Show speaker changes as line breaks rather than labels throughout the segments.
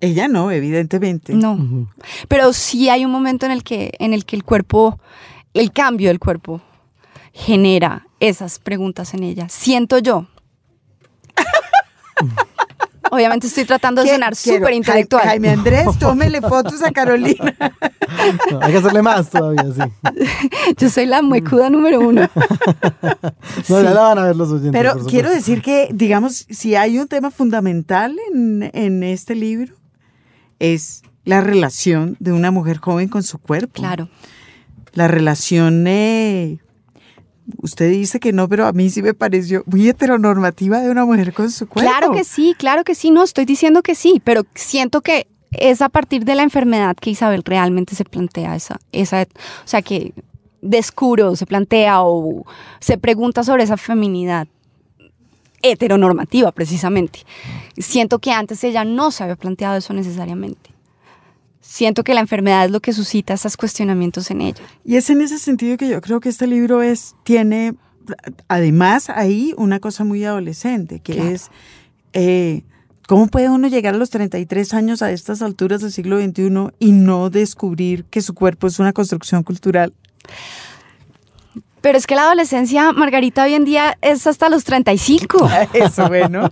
Ella no, evidentemente.
No. Pero sí hay un momento en el que, en el que el cuerpo, el cambio del cuerpo, genera esas preguntas en ella. Siento yo. Obviamente estoy tratando de sonar súper intelectual.
Jaime Andrés, tómele fotos a Carolina.
hay que hacerle más todavía, sí.
Yo soy la muecuda número uno.
no, ya la van a ver los oyentes.
Pero quiero decir que, digamos, si hay un tema fundamental en, en este libro, es la relación de una mujer joven con su cuerpo.
Claro.
La relación eh, usted dice que no, pero a mí sí me pareció muy heteronormativa de una mujer con su cuerpo.
Claro que sí, claro que sí, no estoy diciendo que sí, pero siento que es a partir de la enfermedad que Isabel realmente se plantea esa, esa o sea, que descubre o se plantea o se pregunta sobre esa feminidad heteronormativa precisamente. Siento que antes ella no se había planteado eso necesariamente siento que la enfermedad es lo que suscita esos cuestionamientos en ella.
Y es en ese sentido que yo creo que este libro es, tiene, además ahí una cosa muy adolescente, que es, eh, ¿cómo puede uno llegar a los 33 años a estas alturas del siglo XXI y no descubrir que su cuerpo es una construcción cultural?
Pero es que la adolescencia, Margarita, hoy en día es hasta los 35.
Eso, bueno.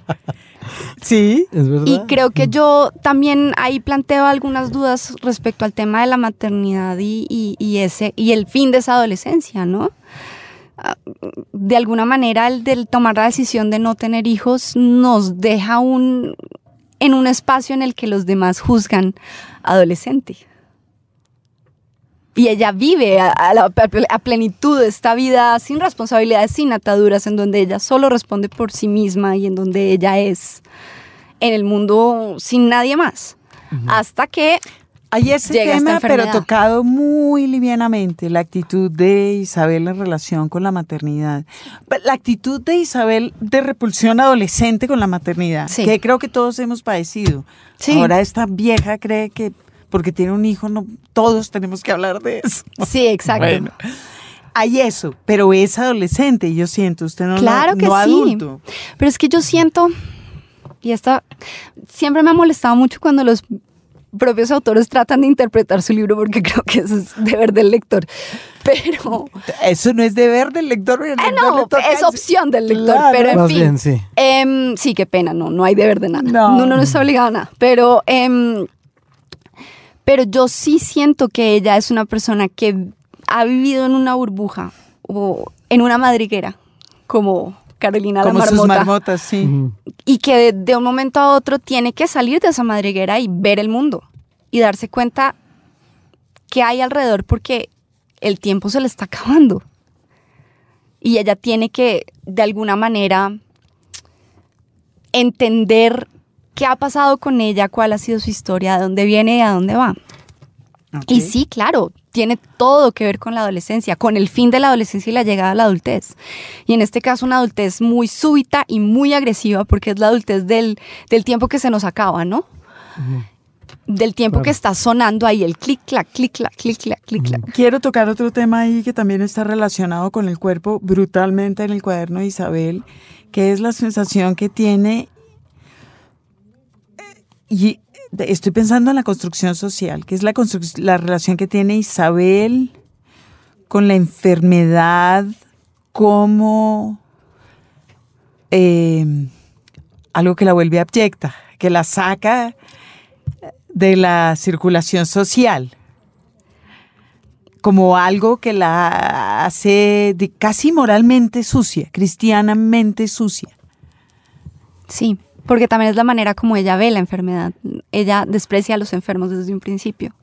Sí,
es verdad.
Y creo que yo también ahí planteo algunas dudas respecto al tema de la maternidad y, ese, y el fin de esa adolescencia, ¿no? Ah, de alguna manera, el del tomar la decisión de no tener hijos nos deja un, en un espacio en el que los demás juzgan adolescente y ella vive a, la, a, plenitud esta vida sin responsabilidades, sin ataduras, en donde ella solo responde por sí misma y en donde ella es en el mundo sin nadie más. Hasta que
hay ese tema, pero tocado muy livianamente, la actitud de Isabel en relación con la maternidad. La actitud de Isabel de repulsión adolescente con la maternidad, que creo que todos hemos padecido. Ahora esta vieja cree que porque tiene un hijo, no, todos tenemos que hablar de eso.
Sí, exacto. Bueno,
hay eso, pero es adolescente, yo siento, usted no,
claro que sí. Pero es que yo siento, y esto siempre me ha molestado mucho cuando los propios autores tratan de interpretar su libro porque creo que eso es deber del lector. Pero.
Eso no es deber del lector.
Eh, no, es opción del lector. pero en fin. sí. Em, sí, qué pena, no, no hay deber de nada. No. Uno no está obligado a nada. Pero em, pero yo sí siento que ella es una persona que ha vivido en una burbuja o en una madriguera, como Carolina
como
la
marmota. Sus marmotas, sí.
Y que de, un momento a otro tiene que salir de esa madriguera y ver el mundo y darse cuenta que hay alrededor porque el tiempo se le está acabando. Y ella tiene que, de alguna manera, entender qué ha pasado con ella, cuál ha sido su historia, de dónde viene y a dónde va. Y sí, claro, tiene todo que ver con la adolescencia, con el fin de la adolescencia y la llegada a la adultez. Y en este caso una adultez muy súbita y muy agresiva porque es la adultez del, tiempo que se nos acaba, ¿no? Del tiempo que está sonando ahí, el clic, clac, clic, clac, clic, clac, clic, clac.
Quiero tocar otro tema ahí que también está relacionado con el cuerpo brutalmente en el cuaderno de Isabel, que es la sensación que tiene y estoy pensando en la construcción social, que es la, la relación que tiene Isabel con la enfermedad como em, algo que la vuelve abyecta, que la saca de la circulación social, como algo que la hace casi moralmente sucia, cristianamente sucia.
Sí, porque también es la manera como ella ve la enfermedad. Ella desprecia a los enfermos desde un principio.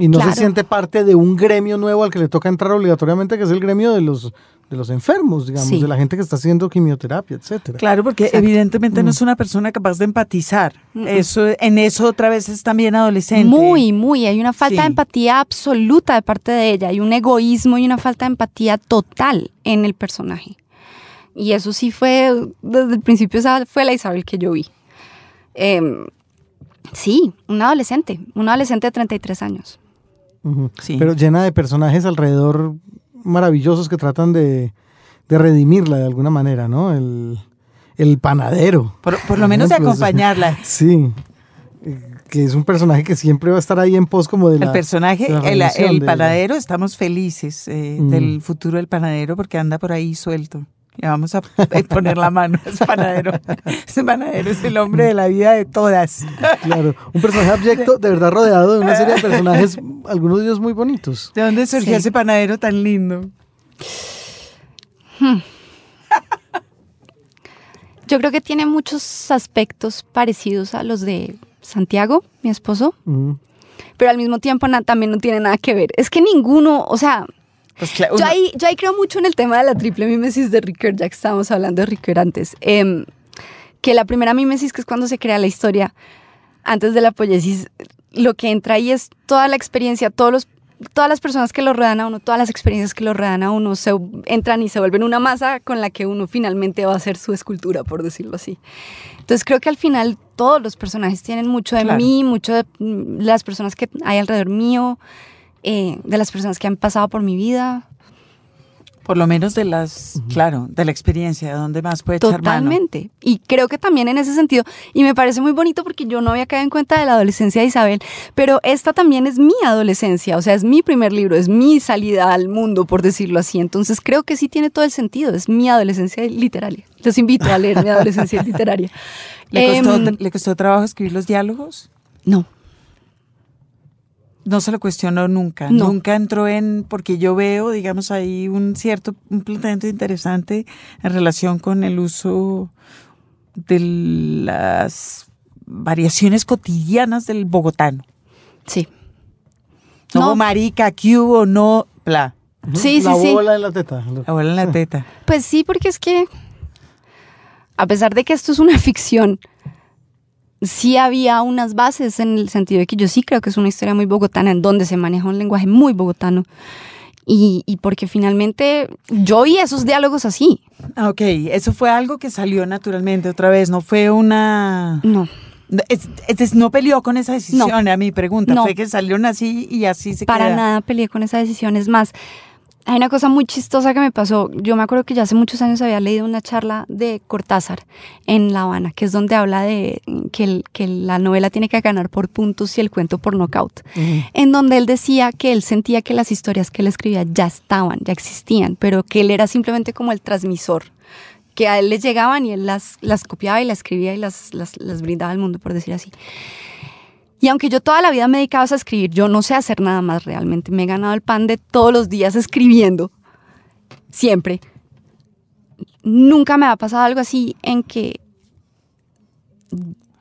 Y no se siente parte de un gremio nuevo al que le toca entrar obligatoriamente, que es el gremio de los de los enfermos, digamos, de la gente que está haciendo quimioterapia, etcétera.
Claro, porque evidentemente no es una persona capaz de empatizar. Eso, en eso otra vez es también adolescente.
Muy, muy. Hay una falta de empatía absoluta de parte de ella. Hay un egoísmo y una falta de empatía total en el personaje. Y eso sí fue, desde el principio esa fue la Isabel que yo vi. Em, sí, una adolescente, una adolescente de 33 años.
sí. Pero llena de personajes alrededor maravillosos que tratan de, redimirla de alguna manera, ¿no? El, panadero.
Por, lo menos de acompañarla.
Sí. que es un personaje que siempre va a estar ahí en pos como de la...
El personaje, el, panadero, estamos felices eh, mm. del futuro del panadero porque anda por ahí suelto. Le vamos a poner la mano a ese panadero. Ese panadero es el hombre de la vida de todas.
Claro, un personaje abyecto, de verdad rodeado de una serie de personajes, algunos de ellos muy bonitos.
¿De dónde surgió ese panadero tan lindo? Hmm.
Yo creo que tiene muchos aspectos parecidos a los de Santiago, mi esposo, mm. pero al mismo tiempo también no tiene nada que ver. Es que ninguno, o sea, pues yo, ahí, yo ahí creo mucho en el tema de la triple mimesis de Ricoeur, ya que estábamos hablando de Ricoeur antes. Em, que la primera mimesis, que es cuando se crea la historia, antes de la poiesis, lo que entra ahí es toda la experiencia, todos los todas las personas que lo rodean a uno, todas las experiencias que lo rodean a uno, se entran y se vuelven una masa con la que uno finalmente va a hacer su escultura, por decirlo así. Entonces creo que al final todos los personajes tienen mucho de mí, mucho de las personas que hay alrededor mío, eh, de las personas que han pasado por mi vida.
Por lo menos de las, claro, de la experiencia, de dónde más puede
echar Totalmente. Y creo que también en ese sentido, y me parece muy bonito porque yo no había caído en cuenta de la adolescencia de Isabel, pero esta también es mi adolescencia, o sea, es mi primer libro, es mi salida al mundo, por decirlo así. Entonces creo que sí tiene todo el sentido, es mi adolescencia literaria. Los invito a leer mi adolescencia literaria.
¿Le costó, em, ¿Le costó trabajo escribir los diálogos?
No.
No se lo cuestionó nunca. Nunca entró en, porque yo veo, digamos, ahí un cierto, un planteamiento interesante en relación con el uso de las variaciones cotidianas del bogotano.
Sí.
No, marica, que hubo, no, bla.
Sí,
la
sí,
bola en la teta.
La bola en la teta.
Pues sí, porque es que, a pesar de que esto es una ficción, sí había unas bases en el sentido de que yo sí creo que es una historia muy bogotana, en donde se maneja un lenguaje muy bogotano. Y, y, porque finalmente yo oí esos diálogos así.
Ah, ok, eso fue algo que salió naturalmente otra vez, no fue una...
No.
Es, no peleó con esa decisión, a mi pregunta, fue que salieron así y así se
Para nada peleé con esa decisión, es más, hay una cosa muy chistosa que me pasó. Yo me acuerdo que ya hace muchos años había leído una charla de Cortázar en La Habana, que es donde habla de que, que la novela tiene que ganar por puntos y el cuento por knockout. En donde él decía que él sentía que las historias que él escribía ya estaban, ya existían, pero que él era simplemente como el transmisor que a él le llegaban y él las, las copiaba y las escribía y las, las, las brindaba al mundo, por decir así. Y aunque yo toda la vida me he dedicado a escribir, yo no sé hacer nada más realmente. Me he ganado el pan de todos los días escribiendo, siempre. Nunca me ha pasado algo así en que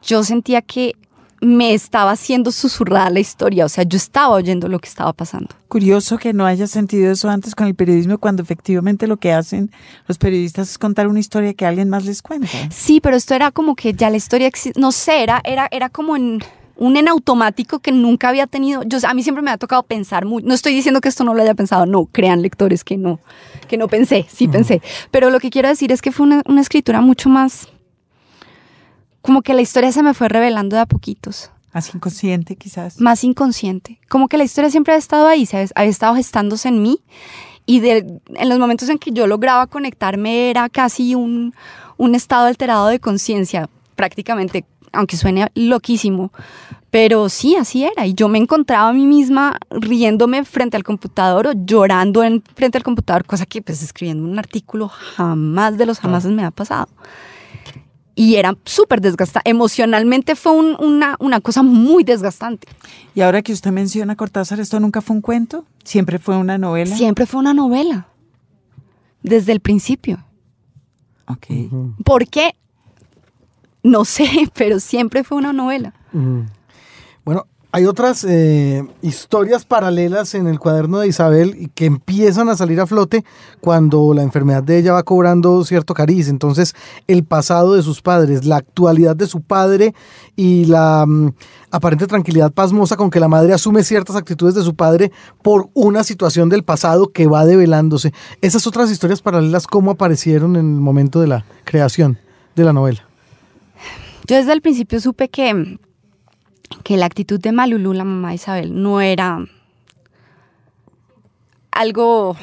yo sentía que me estaba haciendo susurrada la historia, o sea, yo estaba oyendo lo que estaba pasando.
Curioso que no haya sentido eso antes con el periodismo, cuando efectivamente lo que hacen los periodistas es contar una historia que alguien más les cuenta.
Sí, pero esto era como que ya la historia, no sé, era, era, era como en un en automático que nunca había tenido. Yo, a mí siempre me ha tocado pensar mucho. No estoy diciendo que esto no lo haya pensado, no, crean lectores que no, que no pensé, sí pensé. Pero lo que quiero decir es que fue una, una, escritura mucho más. Como que la historia se me fue revelando de a poquitos.
Más inconsciente, quizás.
Más inconsciente. Como que la historia siempre ha estado ahí, ¿sabes? ha estado gestándose en mí. Y de, en los momentos en que yo lograba conectarme era casi un, un estado alterado de conciencia, prácticamente aunque suene loquísimo, pero sí, así era. Y yo me encontraba a mí misma riéndome frente al computador o llorando en, frente al computador, cosa que pues escribiendo un artículo jamás de los jamás me ha pasado. Y era súper desgastante. Emocionalmente fue una, una cosa muy desgastante.
Y ahora que usted menciona Cortázar, ¿esto nunca fue un cuento? ¿Siempre fue una novela?
Siempre fue una novela. Desde el principio.
Ok.
¿Por qué? No sé, pero siempre fue una novela.
Bueno, hay otras eh, historias paralelas en el cuaderno de Isabel que empiezan a salir a flote cuando la enfermedad de ella va cobrando cierto cariz. Entonces, el pasado de sus padres, la actualidad de su padre y la mm, aparente tranquilidad pasmosa con que la madre asume ciertas actitudes de su padre por una situación del pasado que va develándose. Esas otras historias paralelas, ¿cómo aparecieron en el momento de la creación de la novela?
Yo desde el principio supe que, que la actitud de Malulú, la mamá de Isabel, no era algo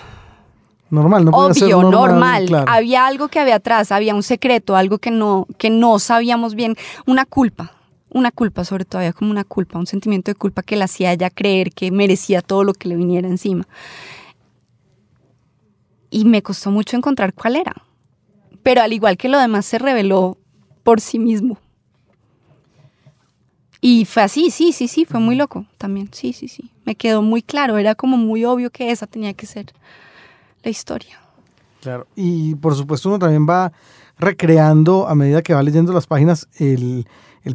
normal, no
obvio, normal. Había algo que había atrás, había un secreto, algo que no, que no sabíamos bien, una culpa. una culpa, sobre todo había como una culpa, un sentimiento de culpa que le hacía ella creer que merecía todo lo que le viniera encima. Y me costó mucho encontrar cuál era. Pero al igual que lo demás se reveló por sí mismo. Y fue así, sí, sí, sí, fue muy loco también, sí, sí, sí. Me quedó muy claro, era como muy obvio que esa tenía que ser la historia.
Claro, y por supuesto uno también va recreando a medida que va leyendo las páginas el,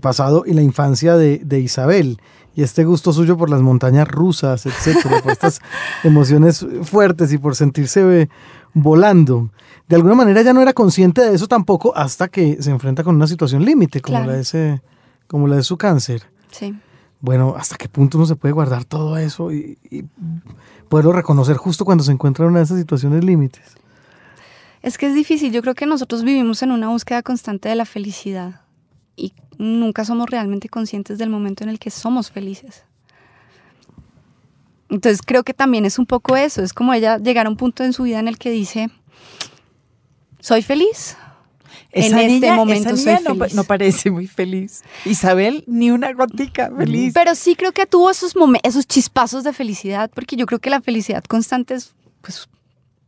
pasado y la infancia de, Isabel y este gusto suyo por las montañas rusas, etcétera, por estas emociones fuertes y por sentirse volando. De alguna manera ya no era consciente de eso tampoco hasta que se enfrenta con una situación límite como la de ese como la de su cáncer.
Sí.
Bueno, ¿hasta qué punto uno se puede guardar todo eso y, y poderlo reconocer justo cuando se encuentra en una de esas situaciones límites?
Es que es difícil. Yo creo que nosotros vivimos en una búsqueda constante de la felicidad y nunca somos realmente conscientes del momento en el que somos felices. Entonces creo que también es un poco eso. Es como ella llegar a un punto en su vida en el que dice, soy feliz,
en este momento soy no, feliz. No, parece muy feliz. Isabel, ni una gotica feliz.
Pero sí creo que tuvo esos, esos chispazos de felicidad, porque yo creo que la felicidad constante es pues,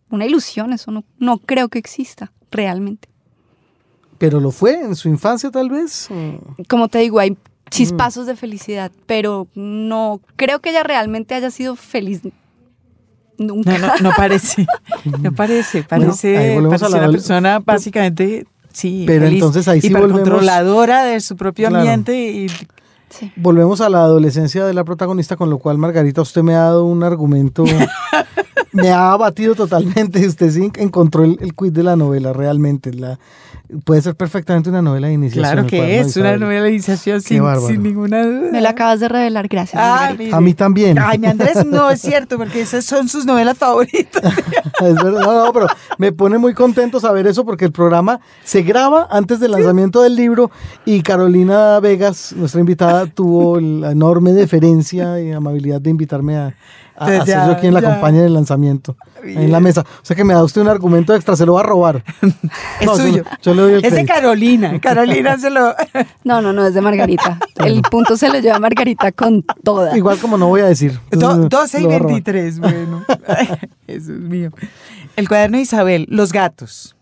una ilusión, eso no, no creo que exista realmente.
¿Pero lo fue en su infancia tal vez?
Como te digo, hay chispazos de felicidad, pero no creo que ella realmente haya sido feliz nunca.
No, no, parece, no parece, parece, una persona básicamente Sí,
pero entonces ahí sí
volvemos controladora de su propio ambiente y
Volvemos a la adolescencia de la protagonista, con lo cual Margarita, usted me ha dado un argumento, me ha abatido totalmente. Usted sí encontró el, el quid de la novela realmente. La, puede ser perfectamente una novela de iniciación.
Claro que es una novela de iniciación sin, ninguna duda.
Me la acabas de revelar, gracias.
Ah, a mí también.
Ay, mi Andrés, no es cierto, porque esas son sus novelas favoritas.
es verdad, no, no, pero me pone muy contento saber eso porque el programa se graba antes del lanzamiento del libro y Carolina Vegas, nuestra invitada, tuvo la enorme deferencia y amabilidad de invitarme a, a, yo quien la acompañe en el lanzamiento, en la mesa. O sea que me da usted un argumento extra, se lo va a robar.
es suyo. Yo, le doy el Es de Carolina. Carolina se lo.
No, no, no, es de Margarita. El punto se lo lleva Margarita con toda.
Igual como no voy a decir.
12 y 23, bueno. Eso es mío. El cuaderno de Isabel, los gatos,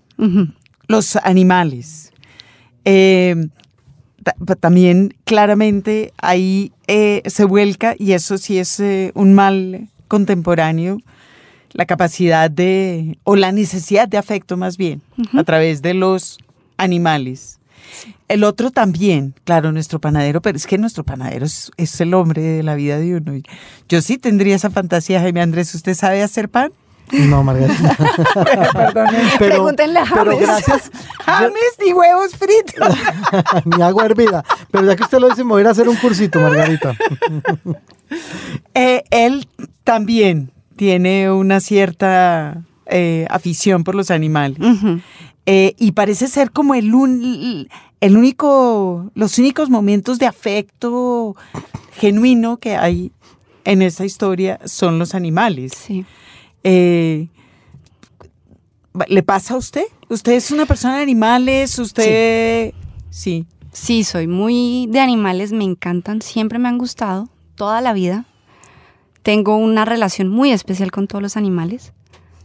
los animales. Eh, también claramente ahí eh, se vuelca, y eso sí es eh, un mal contemporáneo, la capacidad de, o la necesidad de afecto más bien, a través de los animales. El otro también, claro, nuestro panadero, pero es que nuestro panadero es, es, el hombre de la vida de uno. Yo sí tendría esa fantasía, Jaime Andrés, ¿usted sabe hacer pan?
No, Margarita.
pero, Pregúntenle a James.
Pero gracias.
James ni huevos fritos.
ni agua hervida. Pero ya que usted lo dice, me voy a ir a hacer un cursito, Margarita.
Eh, él también tiene una cierta eh, afición por los animales. Eh, y parece ser como el, el único, los únicos momentos de afecto genuino que hay en esa historia son los animales.
Sí.
Eh, ¿Le pasa a usted? ¿Usted es una persona de animales? ¿Usted...?
Sí. sí. soy muy de animales, me encantan, siempre me han gustado, toda la vida. Tengo una relación muy especial con todos los animales.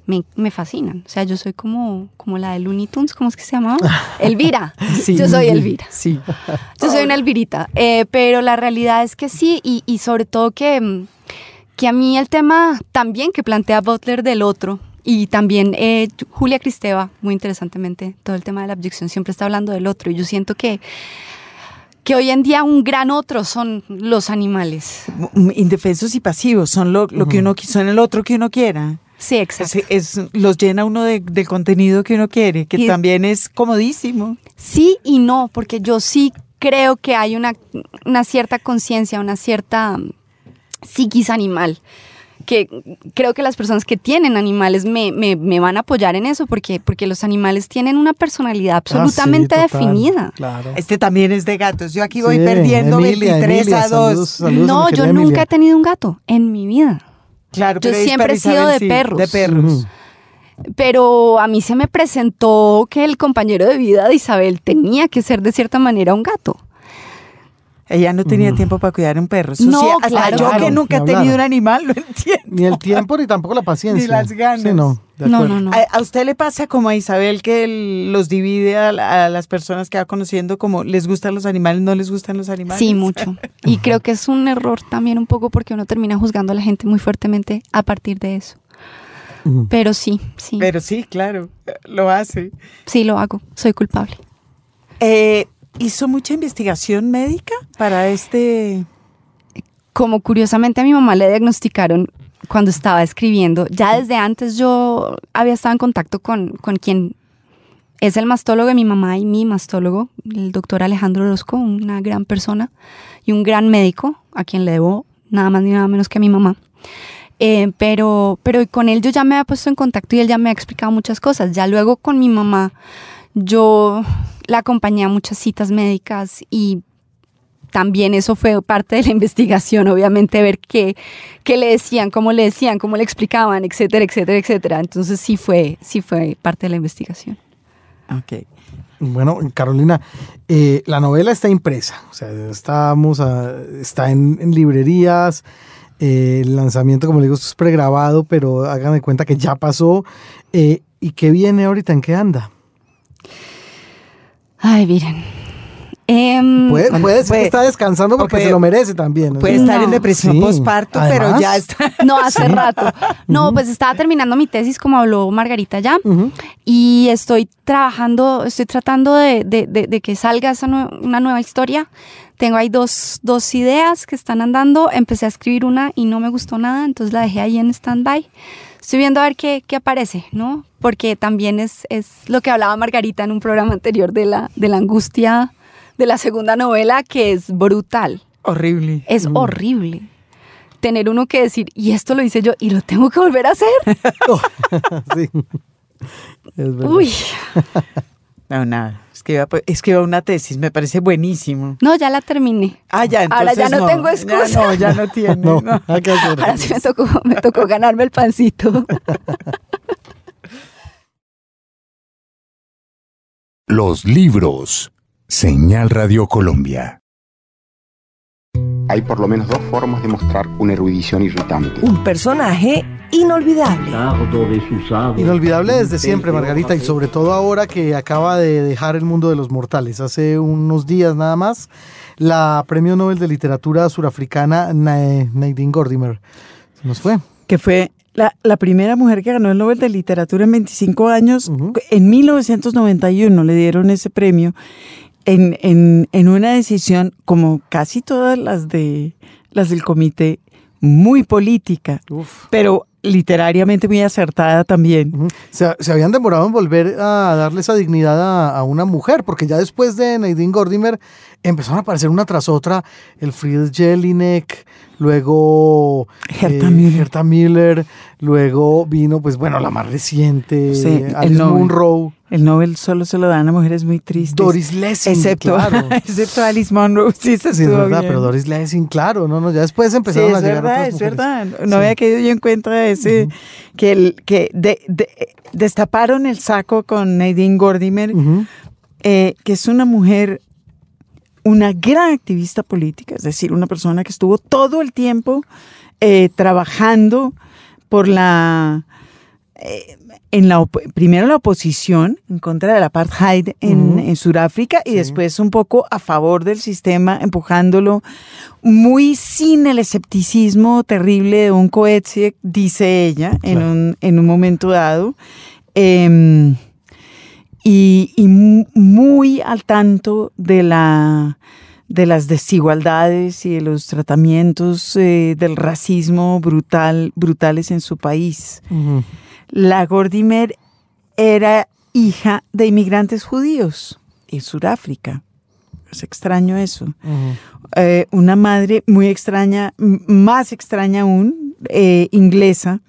Me, fascinan. O sea, yo soy como, como la de Looney Tunes, ¿cómo es que se llamaba? Elvira. yo soy Elvira.
Sí.
Yo soy una Elvirita. Eh, pero la realidad es que sí, y, y sobre todo que mm, que a mí el tema también que plantea Butler del otro, y también eh, Julia Cristeva, muy interesantemente, todo el tema de la abyección siempre está hablando del otro, y yo siento que que hoy en día un gran otro son los animales.
Indefensos y pasivos, son lo, que uno son el otro que uno quiera.
Sí, exacto.
Es, los llena uno de, contenido que uno quiere, que también es comodísimo.
Sí y no, porque yo sí creo que hay una, una cierta conciencia, una cierta psiquis animal que creo que las personas que tienen animales me, me, van a apoyar en eso porque, porque los animales tienen una personalidad ah, absolutamente definida.
Este también es de gatos. Yo aquí voy perdiendo 23 a 2.
no, yo nunca he tenido un gato en mi vida.
Claro,
yo siempre he sido de perros.
De perros.
Pero a mí se me presentó que el compañero de vida de Isabel tenía que ser de cierta manera un gato.
Ella no tenía tiempo para cuidar un perro. no, claro, yo que nunca he tenido un animal, lo entiendo.
Ni el tiempo ni tampoco la paciencia.
Ni las ganas.
no,
no, no,
¿A, usted le pasa como a Isabel que los divide a, las personas que va conociendo como les gustan los animales, no les gustan los animales?
Sí, mucho. Y creo que es un error también un poco porque uno termina juzgando a la gente muy fuertemente a partir de eso. Pero sí, sí.
Pero sí, claro, lo hace.
Sí, lo hago, soy culpable.
Eh, ¿Hizo mucha investigación médica para este...?
Como curiosamente a mi mamá le diagnosticaron cuando estaba escribiendo, ya desde antes yo había estado en contacto con, con quien es el mastólogo de mi mamá y mi mastólogo, el doctor Alejandro Orozco, una gran persona y un gran médico a quien le debo nada más ni nada menos que a mi mamá. Eh, pero, pero con él yo ya me había puesto en contacto y él ya me ha explicado muchas cosas. Ya luego con mi mamá yo la acompañé a muchas citas médicas y también eso fue parte de la investigación, obviamente, ver qué, qué le decían, cómo le decían, cómo le explicaban, etcétera, etcétera, etcétera. Entonces sí fue, sí fue parte de la investigación.
Ok.
Bueno, Carolina, eh, la novela está impresa, o sea, estamos está en, librerías, eh, el lanzamiento, como le digo, es pregrabado, pero hagan de cuenta que ya pasó. Eh, ¿Y qué viene ahorita? ¿En qué anda?
Ay, miren.
Em, puede, puede, ser que está descansando porque se lo merece también.
Puede estar en depresión postparto, pero ya está.
No, hace rato. No, pues estaba terminando mi tesis, como habló Margarita ya, y estoy trabajando, estoy tratando de, de, de, que salga esa una nueva historia. Tengo ahí dos, dos ideas que están andando. Empecé a escribir una y no me gustó nada, entonces la dejé ahí en stand-by estoy viendo a ver qué, qué aparece, ¿no? Porque también es, es, lo que hablaba Margarita en un programa anterior de la, de la angustia de la segunda novela, que es brutal.
Horrible.
Es mm. horrible. Tener uno que decir, y esto lo hice yo, y lo tengo que volver a hacer. sí.
Es verdad. Uy. No, nada. Escriba, una tesis, me parece buenísimo.
No, ya la terminé.
Ah, ya,
entonces Ahora ya no, tengo excusa.
Ya no, ya no tiene. No,
Ahora sí me tocó, me tocó ganarme el pancito.
Los libros. Señal Radio Colombia.
Hay por lo menos dos formas de mostrar una erudición irritante.
Un personaje inolvidable.
Inolvidable desde siempre, Margarita, y sobre todo ahora que acaba de dejar el mundo de los mortales. Hace unos días nada más, la Premio Nobel de Literatura surafricana Nadine Gordimer. Se nos fue.
Que fue la, primera mujer que ganó el Nobel de Literatura en 25 años. En 1991 le dieron ese premio en, en, en una decisión, como casi todas las de las del comité, muy política, pero literariamente muy acertada también.
se, habían demorado en volver a darle esa dignidad a, una mujer, porque ya después de Nadine Gordimer empezaron a aparecer una tras otra, el Friedrich Jelinek, luego
Herta,
eh, Miller. luego vino, pues bueno, la más reciente, Alice Munro.
El Nobel solo se lo dan a mujeres muy tristes.
Doris Lessing,
excepto,
claro.
excepto Alice Munro, sí,
sí, es verdad, pero Doris Lessing, claro, no, no, ya después empezaron a llegar
verdad,
Es
verdad, no había caído yo en cuenta de ese, que, el, que destaparon el saco con Nadine Gordimer, eh, que es una mujer una gran activista política, es decir, una persona que estuvo todo el tiempo eh, trabajando por la, eh, en la primero la oposición en contra del apartheid en, en Sudáfrica y después un poco a favor del sistema, empujándolo muy sin el escepticismo terrible de un Coetzee, dice ella, en, un, en un momento dado. Em, y, muy al tanto de la de las desigualdades y de los tratamientos eh, del racismo brutal, brutales en su país. La Gordimer era hija de inmigrantes judíos en Sudáfrica. Es extraño eso. Eh, una madre muy extraña, más extraña aún, eh, inglesa,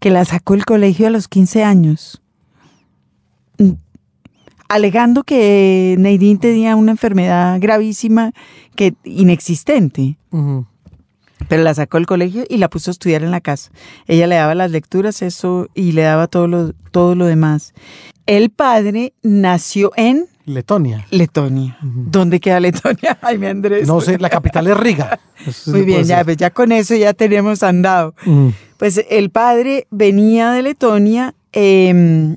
que la sacó del colegio a los 15 años alegando que Nadine tenía una enfermedad gravísima que inexistente. Pero la sacó del colegio y la puso a estudiar en la casa. Ella le daba las lecturas, eso, y le daba todo lo, todo lo demás. El padre nació en
Letonia.
Letonia. ¿Dónde queda Letonia? Jaime Andrés.
No sé, la capital es Riga.
Muy bien, ya, pues, ya con eso ya tenemos andado. Mm. Pues el padre venía de Letonia, em,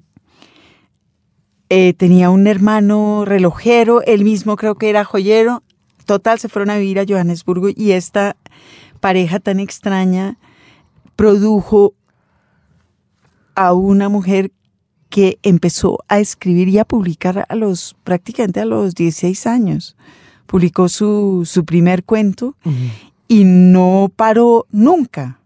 eh, tenía un hermano relojero, él mismo creo que era joyero. Total, se fueron a vivir a Johannesburgo y esta pareja tan extraña produjo a una mujer que empezó a escribir y a publicar a los prácticamente a los 16 años. Publicó su, su primer cuento y no paró nunca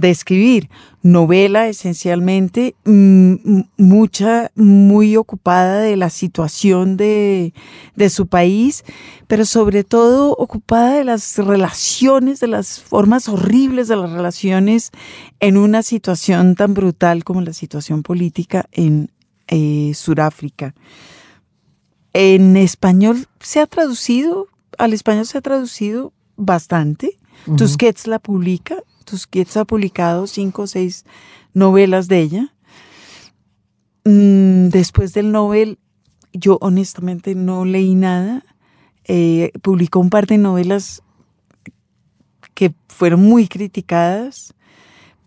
de escribir. Novela esencialmente, mm, mucha, muy ocupada de la situación de, de, su país, pero sobre todo ocupada de las relaciones, de las formas horribles de las relaciones en una situación tan brutal como la situación política en eh, Sudáfrica. En español se ha traducido, al español se ha traducido bastante. Tusquets la publica, Tusquets ha publicado cinco o seis novelas de ella. Mm, después del Nobel, yo honestamente no leí nada. Eh, publicó un par de novelas que fueron muy criticadas,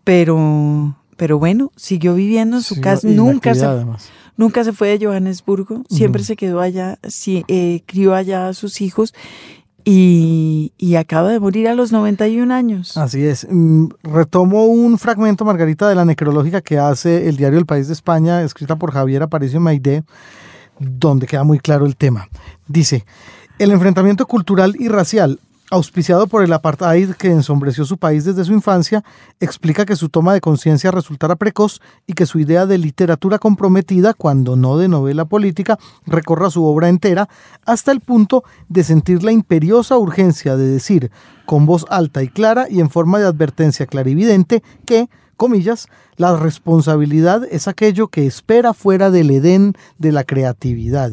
pero, pero bueno, siguió viviendo en su casa. Nunca se, nunca se fue de Johannesburgo, siempre se quedó allá, eh, crió allá a sus hijos y, acaba de morir a los 91 años.
Así es. Mm, retomo un fragmento, Margarita, de la necrológica que hace el diario El País de España, escrita por Javier Aparicio Maidé, donde queda muy claro el tema. Dice, el enfrentamiento cultural y racial auspiciado por el apartheid que ensombreció su país desde su infancia, explica que su toma de conciencia resultara precoz y que su idea de literatura comprometida, cuando no de novela política, recorra su obra entera hasta el punto de sentir la imperiosa urgencia de decir, con voz alta y clara y en forma de advertencia clarividente, que, comillas, la responsabilidad es aquello que espera fuera del Edén de la creatividad.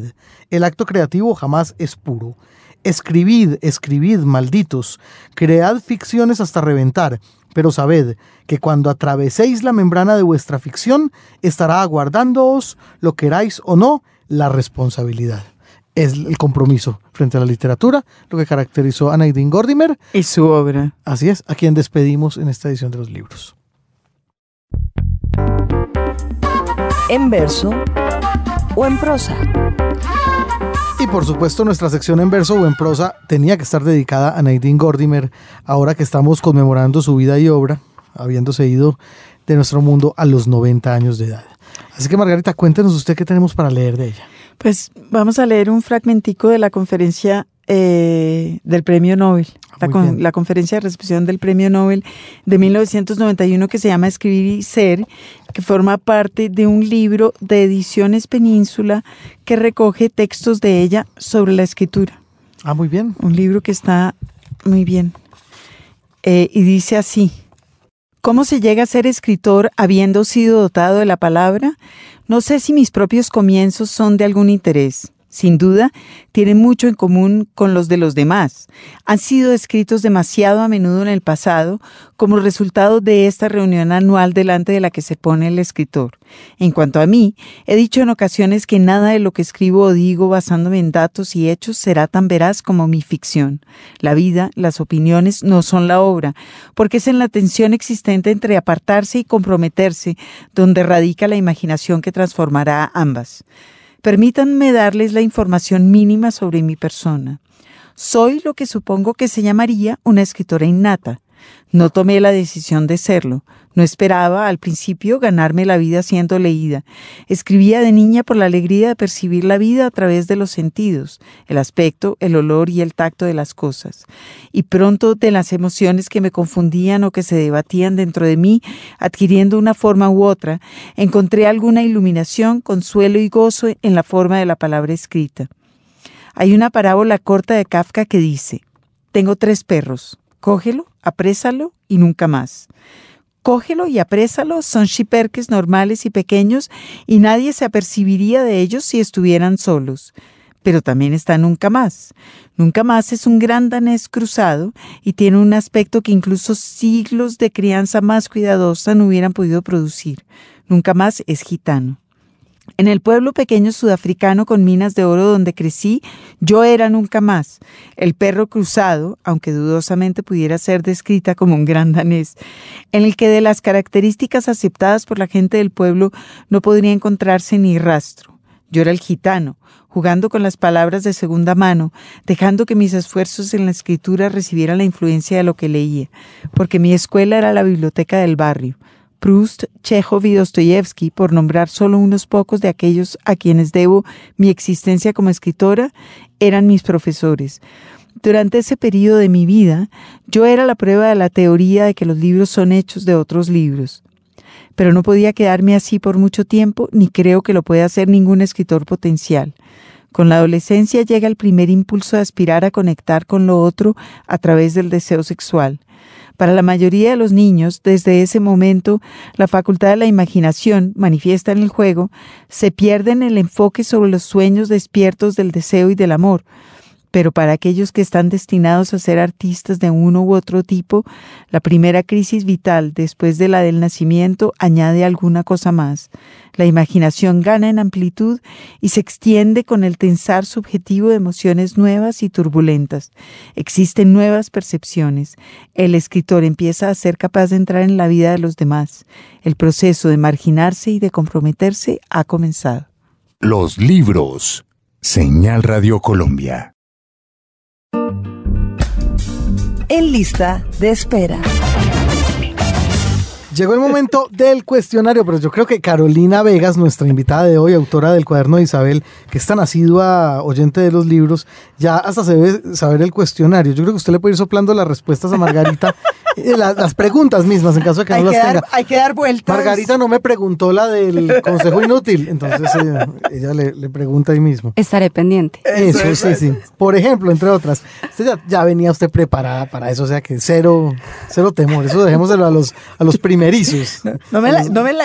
El acto creativo jamás es puro. Escribid, escribid, malditos, cread ficciones hasta reventar, pero sabed que cuando atraveséis la membrana de vuestra ficción, estará aguardándoos, lo queráis o no, la responsabilidad. Es el compromiso frente a la literatura, lo que caracterizó a Nadine Gordimer.
Y su obra.
Así es, a quien despedimos en esta edición de los libros.
En verso o en prosa.
Y por supuesto nuestra sección en verso o en prosa tenía que estar dedicada a Nadine Gordimer, ahora que estamos conmemorando su vida y obra, habiéndose ido de nuestro mundo a los 90 años de edad. Así que Margarita, cuéntenos usted qué tenemos para leer de ella.
Pues vamos a leer un fragmentico de la conferencia eh, del Premio Nobel, la, la, conferencia de recepción del Premio Nobel de 1991 que se llama Escribir y Ser, que forma parte de un libro de Ediciones Península que recoge textos de ella sobre la escritura.
Ah, muy bien.
Un libro que está muy bien. Eh, y dice así, ¿cómo se llega a ser escritor habiendo sido dotado de la palabra? No sé si mis propios comienzos son de algún interés. Sin duda, tienen mucho en común con los de los demás. Han sido escritos demasiado a menudo en el pasado como resultado de esta reunión anual delante de la que se pone el escritor. En cuanto a mí, he dicho en ocasiones que nada de lo que escribo o digo basándome en datos y hechos será tan veraz como mi ficción. La vida, las opiniones no son la obra, porque es en la tensión existente entre apartarse y comprometerse donde radica la imaginación que transformará ambas. Permítanme darles la información mínima sobre mi persona. Soy lo que supongo que se llamaría una escritora innata. No tomé la decisión de serlo. No esperaba al principio ganarme la vida siendo leída. Escribía de niña por la alegría de percibir la vida a través de los sentidos, el aspecto, el olor y el tacto de las cosas. Y pronto de las emociones que me confundían o que se debatían dentro de mí, adquiriendo una forma u otra, encontré alguna iluminación, consuelo y gozo en la forma de la palabra escrita. Hay una parábola corta de Kafka que dice, tengo tres perros, cógelo, aprésalo y nunca más. Cógelo y aprésalo, son chiperques normales y pequeños y nadie se apercibiría de ellos si estuvieran solos. Pero también está Nunca Más. Nunca Más es un gran danés cruzado y tiene un aspecto que incluso siglos de crianza más cuidadosa no hubieran podido producir. Nunca Más es gitano. En el pueblo pequeño sudafricano con minas de oro donde crecí, yo era nunca más. El perro cruzado, aunque dudosamente pudiera ser descrita como un gran danés, en el que de las características aceptadas por la gente del pueblo no podría encontrarse ni rastro. Yo era el gitano, jugando con las palabras de segunda mano, dejando que mis esfuerzos en la escritura recibieran la influencia de lo que leía, porque mi escuela era la biblioteca del barrio. Proust, Chekhov y Dostoyevsky, por nombrar solo unos pocos de aquellos a quienes debo mi existencia como escritora, eran mis profesores. Durante ese periodo de mi vida, yo era la prueba de la teoría de que los libros son hechos de otros libros pero no podía quedarme así por mucho tiempo, ni creo que lo pueda hacer ningún escritor potencial. Con la adolescencia llega el primer impulso de aspirar a conectar con lo otro a través del deseo sexual. Para la mayoría de los niños, desde ese momento, la facultad de la imaginación, manifiesta en el juego, se pierde en el enfoque sobre los sueños despiertos del deseo y del amor, pero para aquellos que están destinados a ser artistas de uno u otro tipo, la primera crisis vital después de la del nacimiento añade alguna cosa más. La imaginación gana en amplitud y se extiende con el tensar subjetivo de emociones nuevas y turbulentas. Existen nuevas percepciones. El escritor empieza a ser capaz de entrar en la vida de los demás. El proceso de marginarse y de comprometerse ha comenzado.
Los libros. Señal Radio Colombia
en lista de espera.
Llegó el momento del cuestionario, pero yo creo que Carolina Vegas, nuestra invitada de hoy, autora del cuaderno de Isabel, que es tan asidua oyente de los libros, ya hasta se debe saber el cuestionario. Yo creo que usted le puede ir soplando las respuestas a Margarita, eh, las, preguntas mismas, en caso de que no las tenga.
Hay que dar vueltas.
Margarita no me preguntó la del consejo inútil, entonces ella, le, pregunta ahí mismo.
Estaré pendiente.
Eso, sí, sí. Por ejemplo, entre otras, usted ya, venía usted preparada para eso, o sea que cero, cero temor. Eso dejémoselo a los, a los primeros
no, me,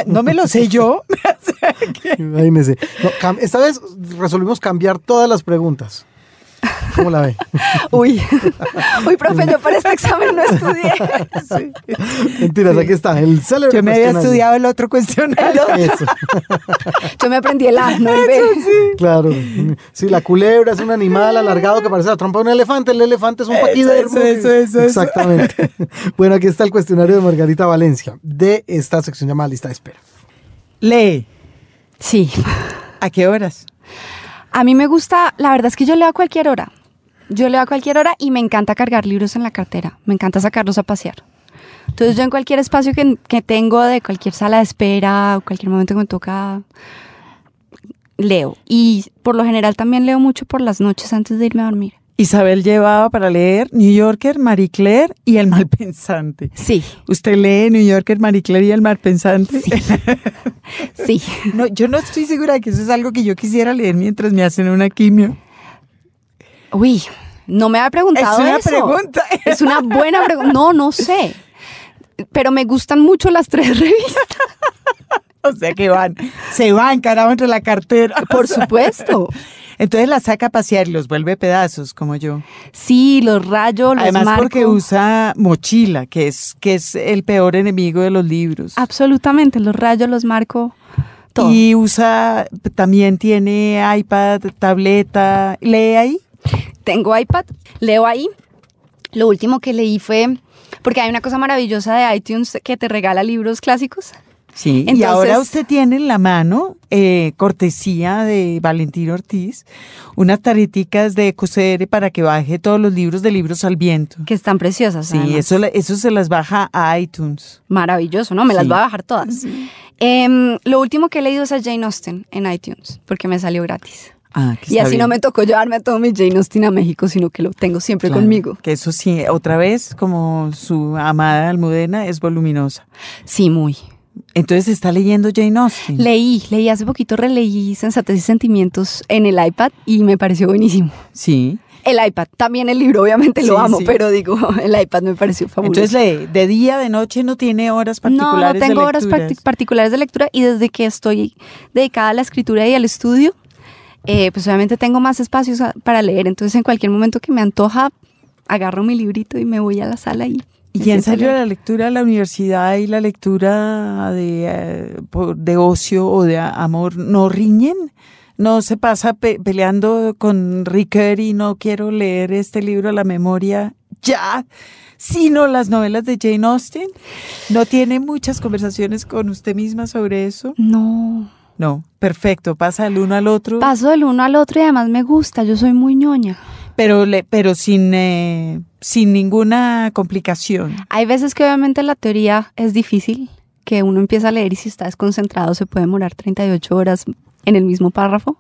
no, me lo sé yo.
esta vez resolvimos cambiar todas las preguntas. ¿Cómo la ve?
Uy, uy, profe, yo para este examen no estudié.
Mentiras, aquí está, el
Yo me había estudiado el otro cuestionario.
Yo me aprendí el A, no el B.
Claro. Sí, la culebra es un animal alargado que parece la trompa de un elefante, el elefante es un paquidermo.
Eso, eso, eso,
Exactamente. Bueno, aquí está el cuestionario de Margarita Valencia, de esta sección llamada Lista de Espera.
Lee.
Sí.
¿A qué horas?
A mí me gusta, la verdad es que yo leo a cualquier hora. Yo leo a cualquier hora y me encanta cargar libros en la cartera. Me encanta sacarlos a pasear. Entonces yo en cualquier espacio que, tengo, de cualquier sala de espera o cualquier momento que me toca, leo. Y por lo general también leo mucho por las noches antes de irme a dormir.
Isabel llevaba para leer New Yorker, Marie Claire y El Malpensante.
Sí.
¿Usted lee New Yorker, Marie Claire y El Malpensante?
Sí. sí.
No, yo no estoy segura de que eso es algo que yo quisiera leer mientras me hacen una quimio.
Uy, no me ha preguntado
Es una
eso.
pregunta.
Es una buena pregunta. No, no sé. Pero me gustan mucho las tres revistas.
o sea que van, se van, carajo, entre la cartera.
Por supuesto.
Entonces la saca a pasear y los vuelve pedazos, como yo.
Sí, los rayo, los
Además porque usa mochila, que es, que es el peor enemigo de los libros.
Absolutamente, los rayo, los marco. Todo.
Y usa, también tiene iPad, tableta. ¿Lee ahí?
Tengo iPad, leo ahí. Lo último que leí fue, porque hay una cosa maravillosa de iTunes que te regala libros clásicos.
Sí, y ahora usted tiene en la mano, eh, cortesía de Valentín Ortiz, unas tareticas de coser para que baje todos los libros de libros al viento.
Que están preciosas.
Sí, eso, eso se las baja a iTunes.
Maravilloso, ¿no? Me las va a bajar todas. Em, lo último que he leído es a Jane Austen en iTunes, porque me salió gratis.
Ah,
y así no me tocó llevarme a todo mi Jane Austen a México, sino que lo tengo siempre conmigo.
Que eso sí, otra vez, como su amada Almudena, es voluminosa.
Sí, muy.
Entonces está leyendo Jane Austen.
Leí, leí hace poquito, releí Sensatez y Sentimientos en el iPad y me pareció buenísimo.
Sí.
El iPad, también el libro, obviamente lo amo, pero digo, el iPad me pareció fabuloso.
Entonces lee, de día, de noche, no tiene horas particulares.
No, no tengo horas particulares de lectura y desde que estoy dedicada a la escritura y al estudio, eh, pues obviamente tengo más espacios para leer. Entonces en cualquier momento que me antoja, agarro mi librito y me voy a la sala y
¿Y en serio la lectura de la universidad y la lectura de, eh, de ocio o de amor no riñen? ¿No se pasa peleando con Ricker y no quiero leer este libro a la memoria ya? sino las novelas de Jane Austen. ¿No tiene muchas conversaciones con usted misma sobre eso?
No.
No, perfecto, pasa del uno al otro.
Paso del uno al otro y además me gusta, yo soy muy ñoña.
Pero, le, pero sin, eh, sin ninguna complicación.
Hay veces que obviamente la teoría es difícil, que uno empieza a leer y si está desconcentrado se puede demorar 38 horas en el mismo párrafo.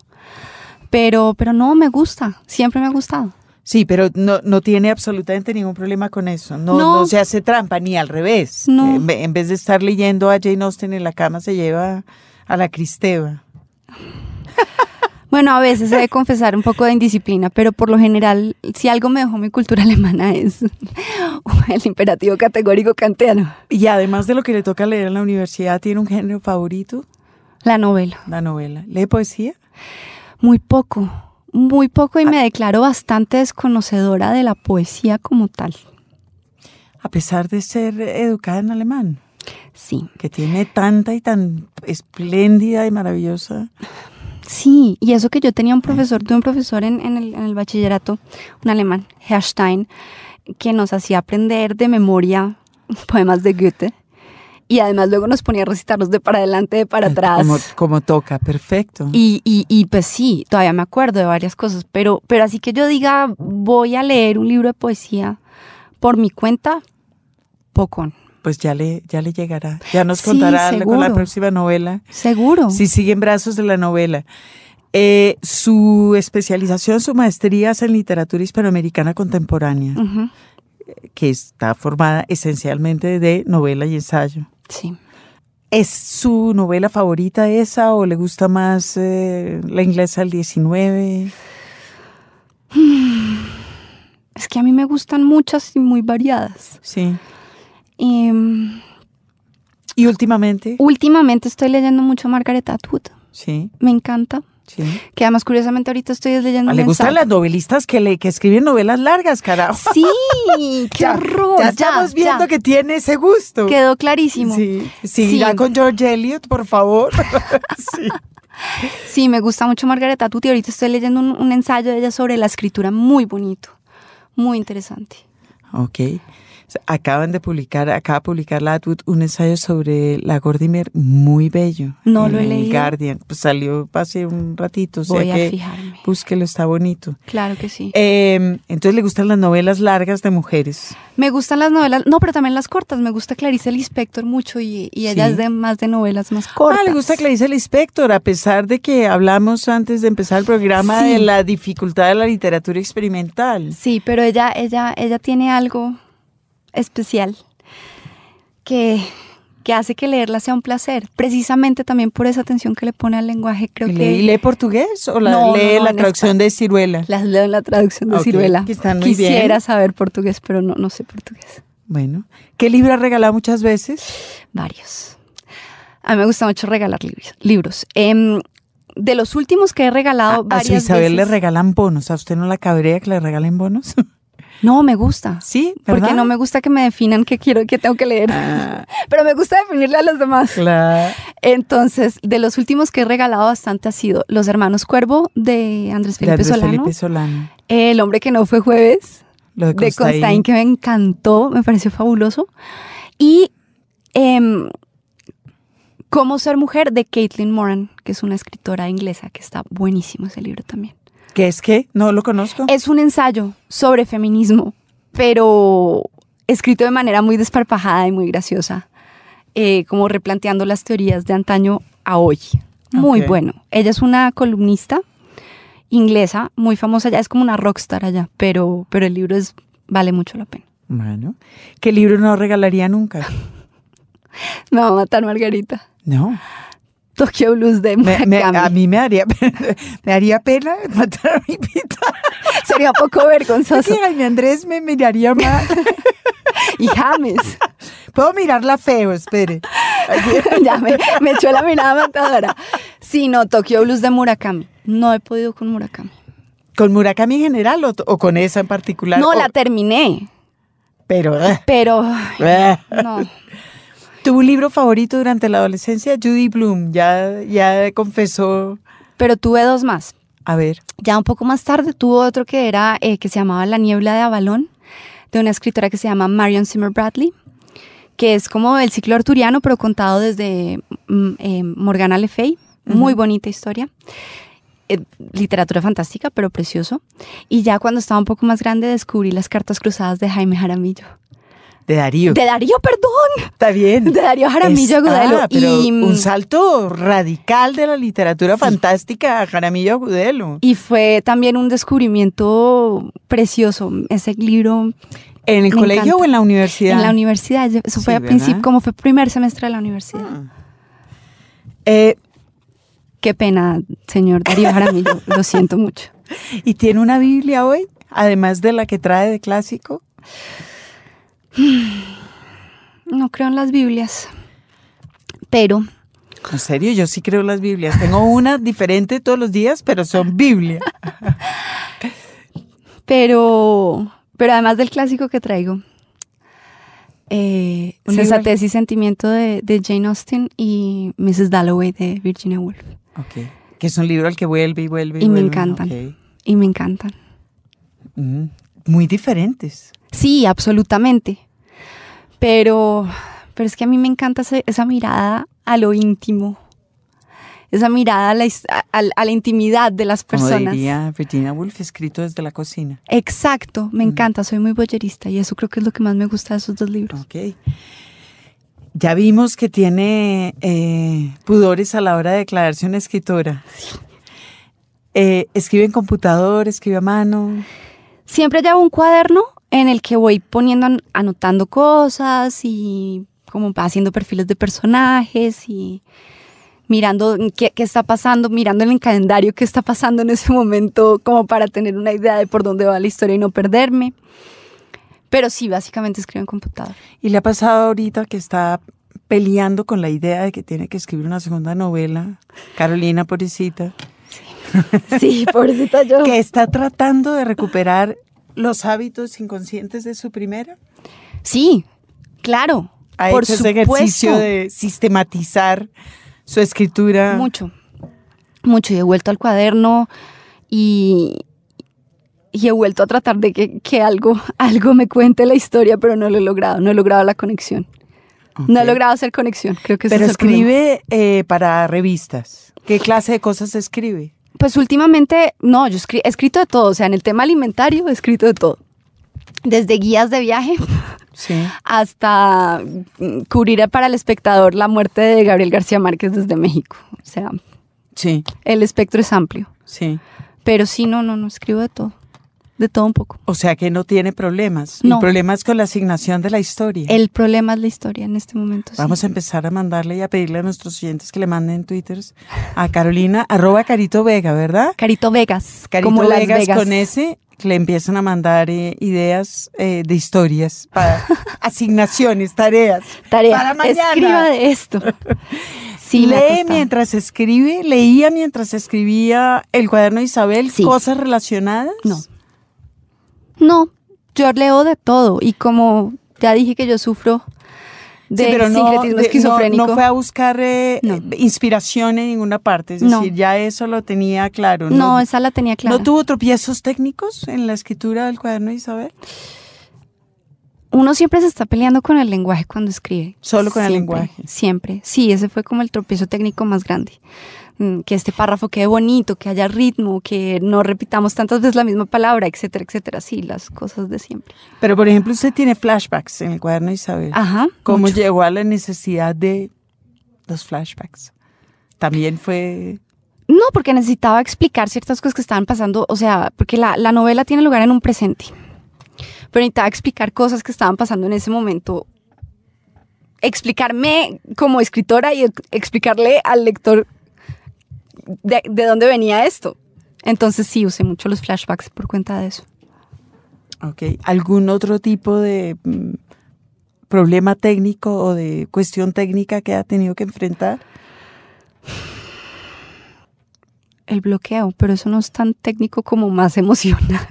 Pero, pero no, me gusta, siempre me ha gustado.
Sí, pero no, no tiene absolutamente ningún problema con eso. No, no. se hace trampa, ni al revés. En, vez de estar leyendo a Jane Austen en la cama, se lleva a la Cristeva.
Bueno, a veces he de confesar un poco de indisciplina, pero por lo general, si algo me dejó mi cultura alemana es el imperativo categórico kantiano.
Y además de lo que le toca leer en la universidad, ¿tiene un género favorito?
La novela.
La novela. ¿Lee poesía?
Muy poco muy poco y me declaro bastante desconocedora de la poesía como tal.
A pesar de ser educada en alemán.
Sí.
Que tiene tanta y tan espléndida y maravillosa.
Sí, y eso que yo tenía un profesor, tuve un profesor en, el, en el bachillerato, un alemán, Herr Stein, que nos hacía aprender de memoria poemas de Goethe y además luego nos ponía a recitarlos de para adelante, de para atrás.
Como, toca, perfecto.
Y, y, y, pues sí, todavía me acuerdo de varias cosas, pero, pero así que yo diga, voy a leer un libro de poesía por mi cuenta, poco.
Pues ya le, ya le llegará, ya nos contará con la próxima novela.
Seguro.
Si sigue en brazos de la novela. Eh, su especialización, su maestría es en literatura hispanoamericana contemporánea, que está formada esencialmente de novela y ensayo.
Sí.
¿Es su novela favorita esa o le gusta más eh, la inglesa del 19?
Es que a mí me gustan muchas y muy variadas.
Sí. ¿Y últimamente?
Últimamente estoy leyendo mucho Margaret Atwood.
Sí.
Me encanta. Que además, curiosamente, ahorita estoy leyendo.
le gustan las novelistas que, le, que escriben novelas largas, carajo.
Sí, qué horror.
Ya, estamos viendo que tiene ese gusto.
Quedó clarísimo.
Sí, sí, con George Eliot, por favor.
sí. Sí, me gusta mucho Margaret Atwood y ahorita estoy leyendo un, un ensayo de ella sobre la escritura muy bonito, muy interesante.
Ok. Acaban de publicar, acaba de publicar la Atwood un ensayo sobre la Gordimer muy bello.
No lo he leído.
Guardian. Pues salió hace un ratito.
Voy
a
fijarme.
Búsquelo, está bonito.
Claro que sí.
Em, entonces le gustan las novelas largas de mujeres.
Me gustan las novelas, no, pero también las cortas. Me gusta Clarice Lispector mucho y, ella es de más de novelas más cortas.
Ah, le gusta Clarice Lispector, a pesar de que hablamos antes de empezar el programa de la dificultad de la literatura experimental.
Sí, pero ella, ella, ella tiene algo especial que, que hace que leerla sea un placer, precisamente también por esa atención que le pone al lenguaje. Creo
¿Y
que...
lee, lee portugués o la lee la traducción de Ciruela?
Las leo en la traducción de Ciruela. Quisiera saber portugués, pero no, no sé portugués.
Bueno, ¿qué libro has regalado muchas veces?
Varios. A mí me gusta mucho regalar libros. libros. Em, de los últimos que he regalado
a, varias a su Isabel le regalan bonos. ¿A usted no la cabrea que le regalen bonos?
No, me gusta.
Sí,
¿verdad? Porque no me gusta que me definan qué quiero, qué tengo que leer. Ah. Pero me gusta definirle a los demás.
Claro.
Entonces, de los últimos que he regalado bastante ha sido Los Hermanos Cuervo de Andrés Felipe de Andrés Felipe Solano. El hombre que no fue jueves. de Constein. que me encantó, me pareció fabuloso. Y em, Cómo ser mujer de Caitlin Moran, que es una escritora inglesa, que está buenísimo ese libro también.
¿Qué es qué? No lo conozco.
Es un ensayo sobre feminismo, pero escrito de manera muy desparpajada y muy graciosa, eh, como replanteando las teorías de antaño a hoy. Muy bueno. Ella es una columnista inglesa, muy famosa, ya es como una rockstar allá, pero, pero el libro es, vale mucho la pena.
Bueno, ¿qué libro no regalaría nunca?
Me va a matar Margarita.
No.
Tokyo Blues de
me, A mí me haría, me haría pena matar a mi pita.
Sería poco vergonzoso.
Sí, Jaime Andrés me miraría mal.
y James.
Puedo mirarla feo, espere.
ya me, me, echó la mirada matadora. Sí, no, Tokyo Blues de Murakami. No he podido con Murakami.
¿Con Murakami en general o, con esa en particular?
No, la terminé.
Pero. eh,
pero
eh.
no.
¿Tuvo un libro favorito durante la adolescencia? Judy Bloom, ya, ya confesó.
Pero tuve dos más.
A ver.
Ya un poco más tarde tuvo otro que era eh, que se llamaba La niebla de Avalón, de una escritora que se llama Marion Zimmer Bradley, que es como el ciclo arturiano, pero contado desde mm, eh, Morgana Le Fay. Muy bonita historia. Eh, literatura fantástica, pero precioso. Y ya cuando estaba un poco más grande descubrí las cartas cruzadas de Jaime Jaramillo.
De Darío.
De Darío, perdón.
Está bien.
De Darío Jaramillo
Es-
Agudelo.
ah, pero
y, mm,
un salto radical de la literatura fantástica a Jaramillo Agudelo.
y fue también un descubrimiento precioso. Ese libro
¿En el
Me
colegio
encanta.
o en la universidad?
En la universidad, eso
Sí,
fue a
¿verdad?
principio, como fue primer semestre de la universidad.
Eh,
Qué pena, señor Darío Jaramillo, lo siento mucho.
¿Y tiene una Biblia hoy? Además de la que trae de clásico.
No creo en las Biblias, pero
En serio, yo sí creo en las Biblias. Tengo una diferente todos los días, pero son Biblia.
pero, pero además del clásico que traigo, eh, y Sentimiento de, de Jane Austen y Mrs. Dalloway de Virginia Woolf.
Ok. Que es un libro al que vuelve y vuelve.
Y me
vuelve.
encantan. Y me encantan.
Mm, Muy diferentes.
Sí, absolutamente. Pero, pero es que a mí me encanta esa mirada a lo íntimo. Esa mirada a la, is- a- a- a la intimidad de las
Como
personas.
diría Virginia Woolf, escrito desde la cocina.
Exacto, me encanta, soy muy boyerista y eso creo que es lo que más me gusta de esos dos libros.
Ok. Ya vimos que tiene eh, pudores a la hora de declararse una escritora. Eh, escribe en computador, escribe a mano.
Siempre llevo un cuaderno en el que voy poniendo, an- anotando cosas y como haciendo perfiles de personajes y mirando qué, qué está pasando, mirando en el calendario qué está pasando en ese momento como para tener una idea de por dónde va la historia y no perderme. Pero sí, básicamente escribo en computador.
Y le ha pasado ahorita que está peleando con la idea de que tiene que escribir una segunda novela. Carolina, pobrecita.
Sí, pobrecita yo.
Que está tratando de recuperar los hábitos inconscientes de su primera.
Sí, claro.
Ha
por
hecho ese ejercicio de sistematizar su escritura.
Mucho, mucho. Y he vuelto al cuaderno y, y he vuelto a tratar de que, que algo, algo me cuente la historia, pero no lo he logrado, no he logrado la conexión. No he logrado hacer conexión, creo que
Pero
es
escribe eh, para revistas. ¿Qué clase de cosas escribe?
Pues últimamente, no, yo escri- he escrito de todo, o sea, en el tema alimentario he escrito de todo. Desde guías de viaje
Sí.
hasta mm, cubrir para el espectador la muerte de Gabriel García Márquez desde México. O sea,
Sí,
el espectro es amplio.
sí.
Pero sí, no, no, no, escribo de todo. De todo un poco.
O sea que no tiene problemas.
No.
El problema es con la asignación de la historia.
El problema es la historia en este momento. sí.
Vamos a empezar a mandarle y a pedirle a nuestros oyentes que le manden twitters a Carolina, arroba Carito Vega, ¿verdad?
Carito Vegas.
Carito
como Las
Vegas,
Vegas.
con ese, que le empiezan a mandar eh, ideas eh, de historias, para asignaciones, tareas.
Tarea.
Para mañana.
Escriba de esto. Sí,
Lee mientras escribe, leía mientras escribía el cuaderno de Isabel,
Sí.
cosas relacionadas.
No. No, yo leo de todo. Y como ya dije que yo sufro de
Sí, pero no,
sincretismo
de- no-
esquizofrénico.
no fue a buscar eh,
No.
eh, inspiración en ninguna parte, es
No.
decir, ya eso lo tenía claro.
no, esa la tenía clara.
¿No tuvo tropiezos técnicos en la escritura del cuaderno de Isabel?
Uno siempre se está peleando con el lenguaje cuando escribe.
Solo con el lenguaje.
Siempre. Sí, ese fue como el tropiezo técnico más grande. Mm, Que este párrafo quede bonito, que haya ritmo, que no repitamos tantas veces la misma palabra, etcétera, etcétera. Sí, las cosas de siempre.
Pero, por ejemplo, usted tiene flashbacks en el cuaderno de Isabel.
Ajá.
¿Cómo
mucho.
llegó a la necesidad de los flashbacks? También fue...
No, porque necesitaba explicar ciertas cosas que estaban pasando, o sea, porque la, la novela tiene lugar en un presente, pero necesitaba explicar cosas que estaban pasando en ese momento, explicarme como escritora y ex- explicarle al lector de, de dónde venía esto. Entonces sí, usé mucho los flashbacks por cuenta de eso.
Ok. ¿Algún otro tipo de mm, problema técnico o de cuestión técnica que ha tenido que enfrentar?
El bloqueo, pero eso no es tan técnico como más emocional.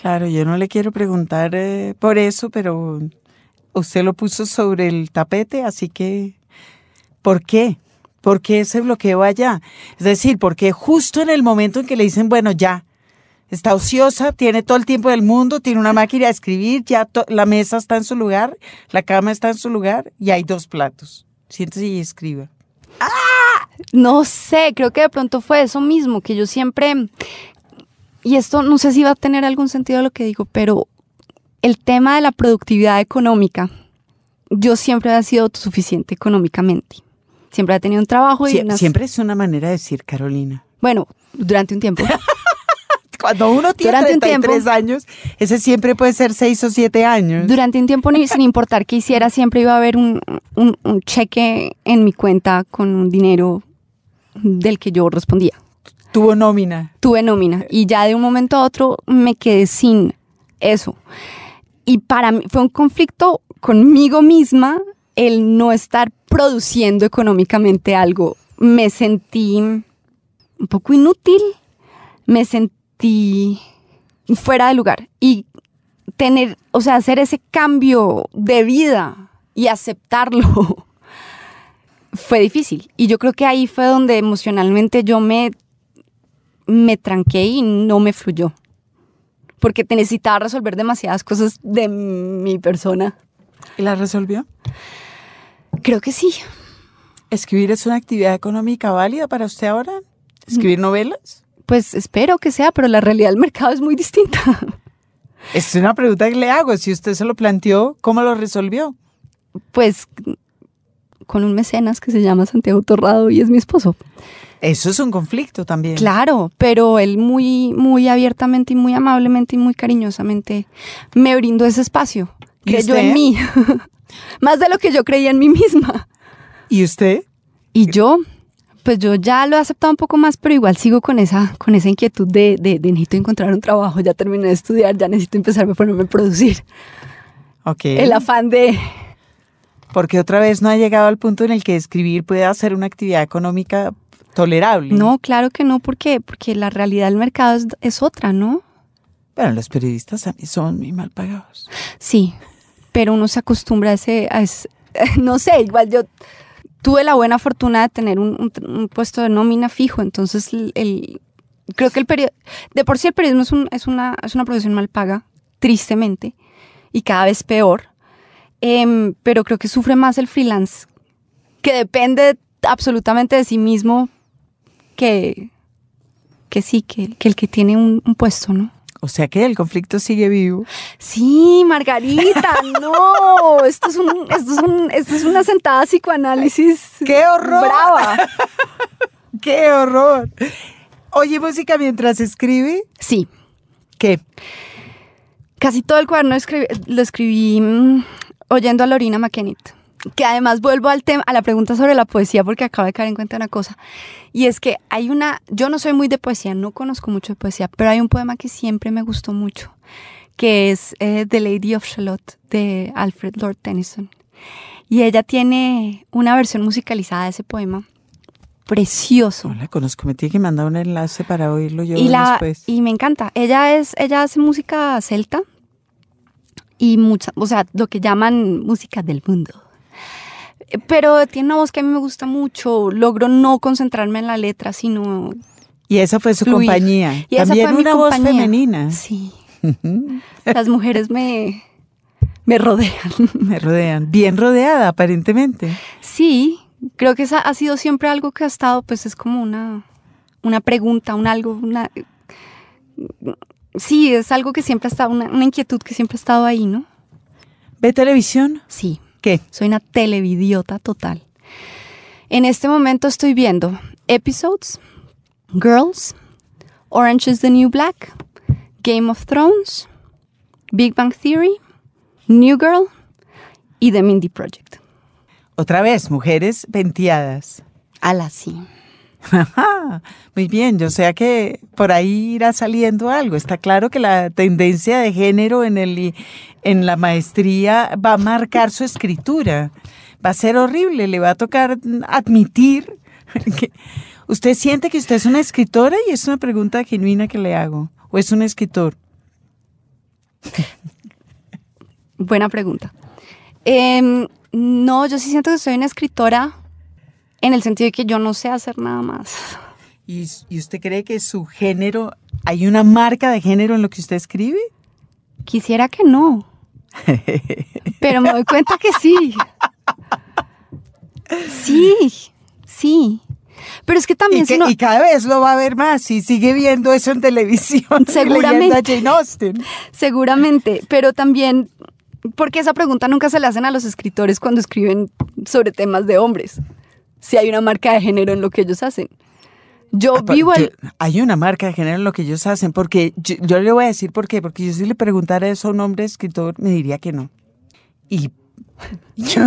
Claro, yo no le quiero preguntar eh, por eso, pero usted lo puso sobre el tapete, así que ¿por qué? ¿Por qué ese bloqueo allá? Es decir, porque justo en el momento en que le dicen, bueno, ya, está ociosa, tiene todo el tiempo del mundo, tiene una máquina de escribir, ya la mesa está en su lugar, la cama está en su lugar y hay dos platos. Siéntese y escriba.
¡Ah! No sé, creo que de pronto fue eso mismo, que yo siempre, y esto no sé si va a tener algún sentido lo que digo, pero el tema de la productividad económica, yo siempre he sido autosuficiente económicamente. Siempre he tenido un trabajo y
Siempre es una manera de decir, Carolina.
Bueno, durante un tiempo.
Cuando uno tiene durante 33 años, ese siempre puede ser 6 o 7 años.
Durante un tiempo, sin importar qué hiciera, siempre iba a haber un, un cheque en mi cuenta con un dinero del que yo respondía.
Tuvo nómina.
Tuve nómina. Y ya de un momento a otro me quedé sin eso. Y para mí fue un conflicto conmigo misma el no estar produciendo económicamente algo. Me sentí un poco inútil, me sentí fuera de lugar. Y tener, o sea, hacer ese cambio de vida y aceptarlo fue difícil. Y yo creo que ahí fue donde emocionalmente yo me, me tranqué y no me fluyó. Porque te necesitaba resolver demasiadas cosas de mi persona.
¿Y la resolvió?
Creo que sí.
¿Escribir es una actividad económica válida para usted ahora? ¿Escribir novelas?
Pues espero que sea, pero la realidad del mercado es muy distinta.
Es una pregunta que le hago. Si usted se lo planteó, ¿cómo lo resolvió?
Pues con un mecenas que se llama Santiago Torrado y es mi esposo.
Eso es un conflicto también.
Claro, pero él muy, muy abiertamente y muy amablemente y muy cariñosamente me brindó ese espacio. Creyó en mí. Más de lo que yo creía en mí misma.
¿Y usted?
Y yo, pues yo ya lo he aceptado un poco más, pero igual sigo con esa, con esa inquietud de, de, de necesito encontrar un trabajo, ya terminé de estudiar, ya necesito empezar a ponerme a producir.
Ok.
El afán de,
porque otra vez no ha llegado al punto en el que escribir puede hacer una actividad económica tolerable.
No, claro que no, porque, porque la realidad del mercado es, otra, ¿no?
Bueno, los periodistas también son muy mal pagados.
Sí, pero uno se acostumbra a ese, no sé, igual yo tuve la buena fortuna de tener un, puesto de nómina fijo, entonces el, creo que el periodo, de por sí el periodismo es, es, una, es una profesión mal paga, tristemente, y cada vez peor. Em, pero creo que sufre más el freelance, que depende absolutamente de sí mismo que, que sí, que, el que tiene un, puesto, ¿no?
O sea que el conflicto sigue vivo.
Sí, Margarita, no. Esto es, un, esto, es un, esto es una sentada psicoanálisis.
¡Qué horror!
¡Brava!
¡Qué horror! ¿Oye música mientras escribe?
Sí.
¿Qué?
Casi todo el cuaderno lo escribí mm, oyendo a Lorina McKennitt, que además vuelvo al tema, a la pregunta sobre la poesía porque acabo de caer en cuenta una cosa. Y es que hay una, yo no soy muy de poesía, no conozco mucho de poesía, pero hay un poema que siempre me gustó mucho, que es eh, The Lady of Shalott de Alfred Lord Tennyson. Y ella tiene una versión musicalizada de ese poema. Precioso.
No la conozco, me tiene que mandar un enlace para oírlo yo y la, después.
Y me encanta. Ella es, ella hace música celta, y mucha, o sea, lo que llaman música del mundo. Pero tiene una voz que a mí me gusta mucho, logro no concentrarme en la letra, sino...
Y esa fue su compañía. Y También una voz femenina.
Sí. Las mujeres me, me rodean.
Me rodean. Bien rodeada, aparentemente.
Sí, creo que esa ha sido siempre algo que ha estado, pues es como una, una pregunta, un algo, una sí, es algo que siempre ha estado, una, inquietud que siempre ha estado ahí, ¿no?
¿Ve televisión?
Sí.
¿Qué?
Soy una televidiota total. En este momento estoy viendo Episodes, Girls, Orange is the New Black, Game of Thrones, Big Bang Theory, New Girl y The Mindy Project.
Otra vez, mujeres venteadas.
Ala, sí.
Muy bien, yo sé que por ahí irá saliendo algo. Está claro que la tendencia de género en, el, en la maestría va a marcar su escritura. Va a ser horrible, le va a tocar admitir ¿Usted siente que usted es una escritora y es una pregunta genuina que le hago? ¿O es un escritor?
Buena pregunta. Em, no, yo sí siento que soy una escritora en el sentido de que yo no sé hacer nada más.
¿Y, usted cree que su género, hay una marca de género en lo que usted escribe?
Quisiera que no. Pero me doy cuenta que sí. Sí, sí. Pero es que también...
Y, cada vez lo va a ver más y sigue viendo eso en televisión.
Seguramente. Jane Austen. Seguramente, pero también porque esa pregunta nunca se le hacen a los escritores cuando escriben sobre temas de hombres. Si hay una marca de género en lo que ellos hacen. Yo ah, vivo el...
hay una marca de género en lo que ellos hacen, porque yo, le voy a decir por qué, porque yo si le preguntara eso a un hombre escritor, me diría que no. Y yo...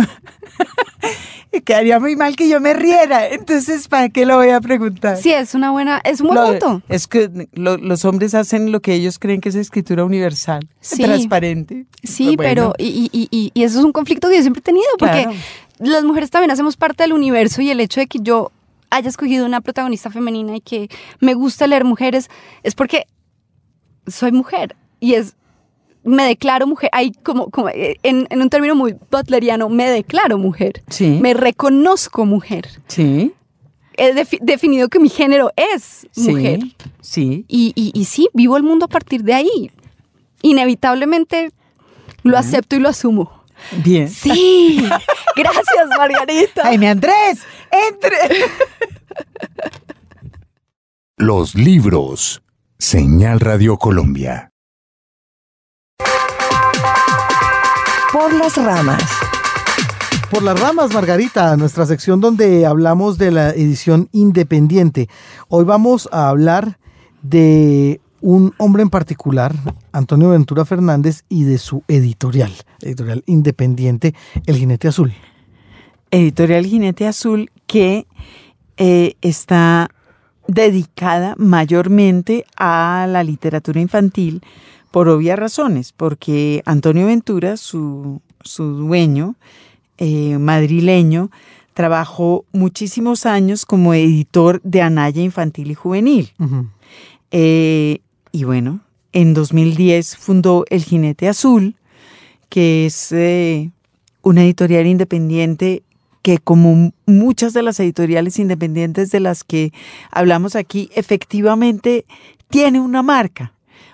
quedaría muy mal que yo me riera. Entonces, ¿para qué lo voy a preguntar?
Sí, es una buena, es un buen punto.
Es que los hombres hacen lo que ellos creen que es escritura universal, transparente.
Sí, pero y, y, y, eso es un conflicto que yo siempre he tenido, porque las mujeres también hacemos parte del universo y el hecho de que yo haya escogido una protagonista femenina y que me gusta leer mujeres es porque soy mujer y es me declaro mujer, hay como, como eh, en, un término muy butleriano, me declaro mujer.
Sí.
Me reconozco mujer.
Sí.
He definido que mi género es mujer.
Sí.
Y, y, sí, vivo el mundo a partir de ahí. Inevitablemente lo acepto y lo asumo.
Bien.
Sí. Gracias, Margarita.
Jaime Andrés, entre.
Los libros. Señal Radio Colombia.
Por las ramas.
Por las ramas, Margarita, nuestra sección donde hablamos de la edición independiente. Hoy vamos a hablar de un hombre en particular, Antonio Ventura Fernández, y de su editorial, editorial independiente, El Jinete Azul.
Editorial Jinete Azul que eh, está dedicada mayormente a la literatura infantil, por obvias razones, porque Antonio Ventura, su, dueño eh, madrileño, trabajó muchísimos años como editor de Anaya Infantil y Juvenil. Eh, y bueno, en 2010 fundó El Jinete Azul, que es eh, una editorial independiente que como muchas de las editoriales independientes de las que hablamos aquí, efectivamente tiene una marca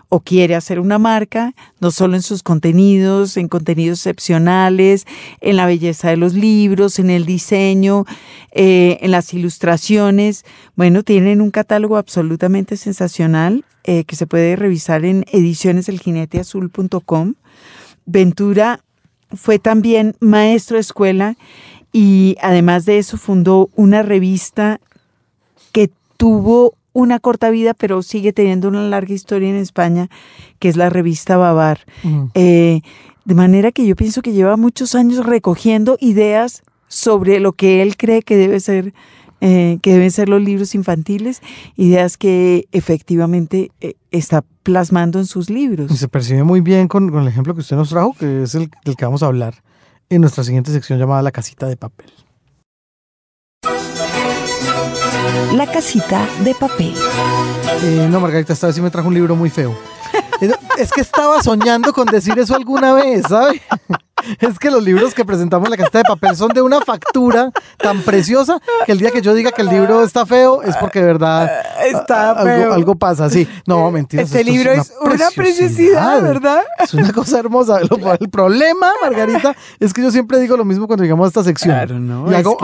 o quiere hacer una marca, no solo en sus contenidos, en contenidos excepcionales, en la belleza de los libros, en el diseño, eh, en las ilustraciones. Bueno, tienen un catálogo absolutamente sensacional eh, que se puede revisar en edicioneseljineteazul.com. Ventura fue también maestro de escuela y además de eso fundó una revista que tuvo una corta vida, pero sigue teniendo una larga historia en España, que es la revista Babar. Eh, de manera que yo pienso que lleva muchos años recogiendo ideas sobre lo que él cree que debe ser eh, que deben ser los libros infantiles, ideas que efectivamente eh, está plasmando en sus libros.
Y se percibe muy bien con, el ejemplo que usted nos trajo, que es el del que vamos a hablar en nuestra siguiente sección llamada La casita de papel.
La casita de papel.
Eh, no, Margarita, esta vez sí me trajo un libro muy feo. Es que estaba soñando con decir eso alguna vez, ¿sabes? Es que los libros que presentamos en la casita de papel son de una factura tan preciosa que el día que yo diga que el libro está feo es porque de verdad
está
algo, algo, pasa. Sí, no, mentira.
Este libro es una, preciosidad, ¿verdad?
Es una cosa hermosa. El problema, Margarita, es que yo siempre digo lo mismo cuando llegamos a esta sección.
Claro, no. Y hago,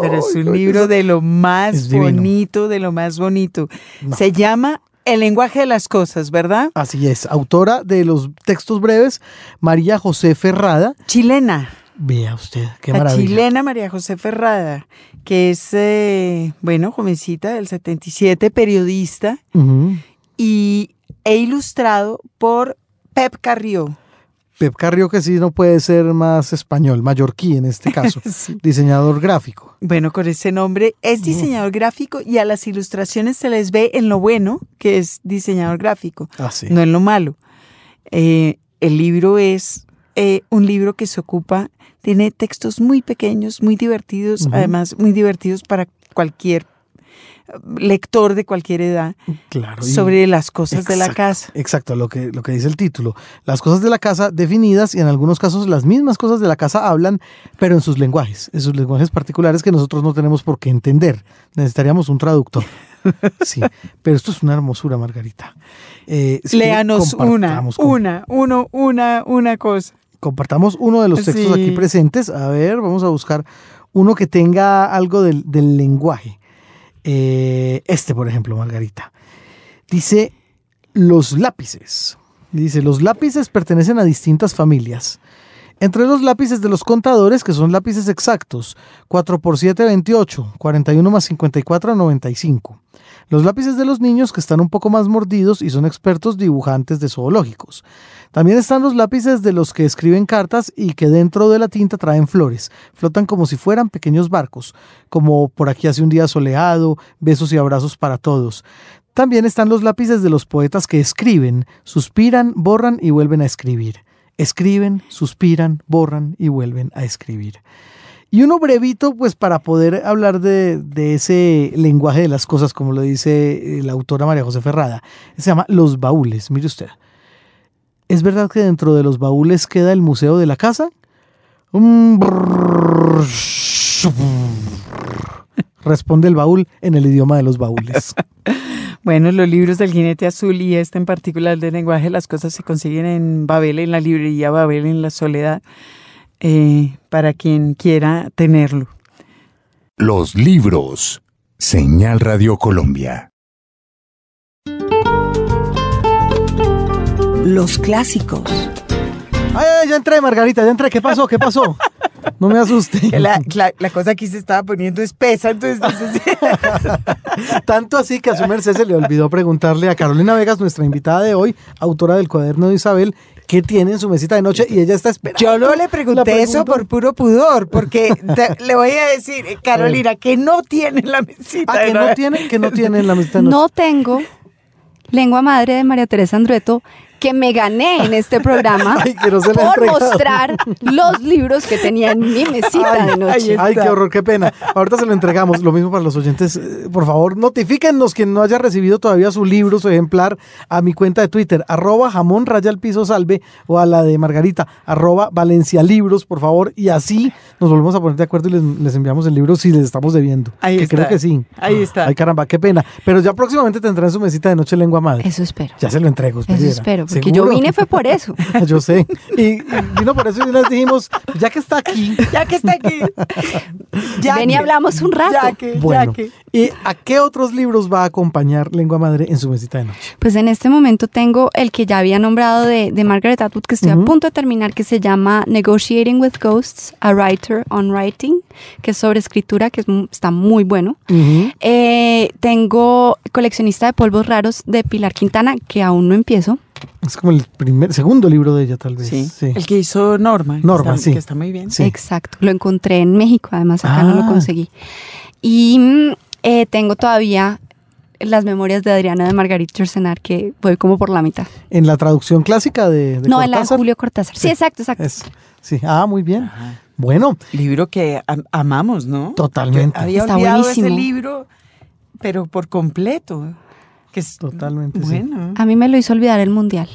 pero es un libro de lo más bonito, de lo más bonito. Se llama el lenguaje de las cosas, ¿verdad?
Así es, autora de los textos breves, María José Ferrada.
Chilena.
Vea usted, qué
la
maravilla.
chilena María José Ferrada, que es, eh, bueno, jovencita del 77, periodista, y he ilustrado por Pep Carrió.
Pep Carrió que sí no puede ser más español, mallorquí en este caso, diseñador gráfico.
Bueno, con ese nombre es diseñador gráfico y a las ilustraciones se les ve en lo bueno que es diseñador gráfico,
ah,
no en lo malo. Eh, el libro es eh, un libro que se ocupa, tiene textos muy pequeños, muy divertidos, además muy divertidos para cualquier lector de cualquier edad
Claro.
sobre las cosas de la casa.
Exacto, lo que, lo que dice el título. Las cosas de la casa definidas y en algunos casos las mismas cosas de la casa hablan, pero en sus lenguajes, en sus lenguajes particulares que nosotros no tenemos por qué entender. Necesitaríamos un traductor. Sí, pero esto es una hermosura, Margarita. Eh, si
Léanos una, una, uno, una, una cosa.
compartamos uno de los textos
Sí.
aquí presentes. A ver, vamos a buscar uno que tenga algo del, del lenguaje. Eh, este, por ejemplo, Margarita. Dice los lápices. Dice, los lápices pertenecen a distintas familias. Entre los lápices de los contadores, que son lápices exactos, 4 por 7, 28, 41 más 54, 95. Los lápices de los niños, que están un poco más mordidos y son expertos dibujantes de zoológicos. También están los lápices de los que escriben cartas y que dentro de la tinta traen flores. Flotan como si fueran pequeños barcos, como por aquí hace un día soleado, besos y abrazos para todos. También están los lápices de los poetas que escriben, suspiran, borran y vuelven a escribir. Escriben, suspiran, borran y vuelven a escribir. Y uno brevito, pues para poder hablar de, de ese lenguaje de las cosas, como lo dice eh, la autora María José Ferrada, se llama Los Baúles. Mire usted. ¿Es verdad que dentro de los baúles queda el museo de la casa? Responde el baúl en el idioma de los baúles.
Bueno, los libros del jinete azul y este en particular del lenguaje de las cosas se consiguen en Babel, en la librería Babel, en la soledad, eh, para quien quiera tenerlo.
Los libros. Señal Radio Colombia.
Los clásicos.
Ay, ay, ya entré, Margarita, ya entré. ¿Qué pasó? ¿Qué pasó? No me asuste.
La, la- la cosa aquí se estaba poniendo espesa, entonces
Tanto así que a su merced se le olvidó preguntarle a Carolina Vegas, nuestra invitada de hoy, autora del cuaderno de Isabel, qué tiene en su mesita de noche y ella está esperando.
yo no le pregunté eso por puro pudor, porque te- le voy a decir, eh, Carolina, que no tiene la mesita.
Ah,
de
que
noche.
no tiene, que no tiene en la mesita de noche.
No tengo lengua madre de María Teresa Andrueto que me gané en este programa
Ay, que no se le ha
por
entregado.
mostrar los libros que tenía en mi mesita
Ay,
de noche.
Ay, qué horror, qué pena. Ahorita se lo entregamos. Lo mismo para los oyentes. Eh, Por favor, notifíquennos quien no haya recibido todavía su libro, su ejemplar, a mi cuenta de Twitter, arroba jamón raya al piso salve, o a la de Margarita, arroba Valencia Libros, por favor. Y así nos volvemos a poner de acuerdo y les, les enviamos el libro si les estamos debiendo.
Ahí
que
está.
creo que sí.
Ahí está.
Ay, caramba, qué pena. Pero ya próximamente tendrá en su mesita de noche lengua madre.
Eso espero.
Ya se lo entrego.
Eso espero, porque
¿Seguro?
yo vine fue por eso.
Yo sé. Y, y vino por eso y les dijimos, ya que está aquí,
Ya que está aquí. Ya
Ven y
que-
hablamos un rato.
Ya que,
Bueno,
ya que.
¿y a qué otros libros va a acompañar Lengua Madre en su mesita de noche?
Pues en este momento tengo el que ya había nombrado de, de Margaret Atwood, que estoy
Ujú.
a punto de terminar, que se llama Negotiating with Ghosts, A Writer on Writing, que es sobre escritura, que es está muy bueno. Eh, tengo Coleccionista de Polvos Raros de Pilar Quintana, que aún no empiezo.
Es como el primer, segundo libro de ella, tal vez.
Sí.
Sí.
El que hizo Norma. que
Norma,
está-
sí.
Que está muy bien.
Sí.
Exacto, lo encontré en México, además acá no lo
Ah.
conseguí. Y mm, eh, tengo todavía las memorias de Adriana de Margarita Yourcenar, que voy como por la mitad.
En la traducción clásica de, de
no, en la de. Julio Cortázar. Sí,
Sí.
exacto, exacto.
Es- sí. Ah, muy bien.
Ajá.
Bueno,
Libro que am- amamos, ¿no?
Totalmente.
Yo había
Está
olvidado
buenísimo.
ese libro, pero por completo. Que es
Totalmente, sí.
Bueno.
A mí me lo hizo olvidar el mundial.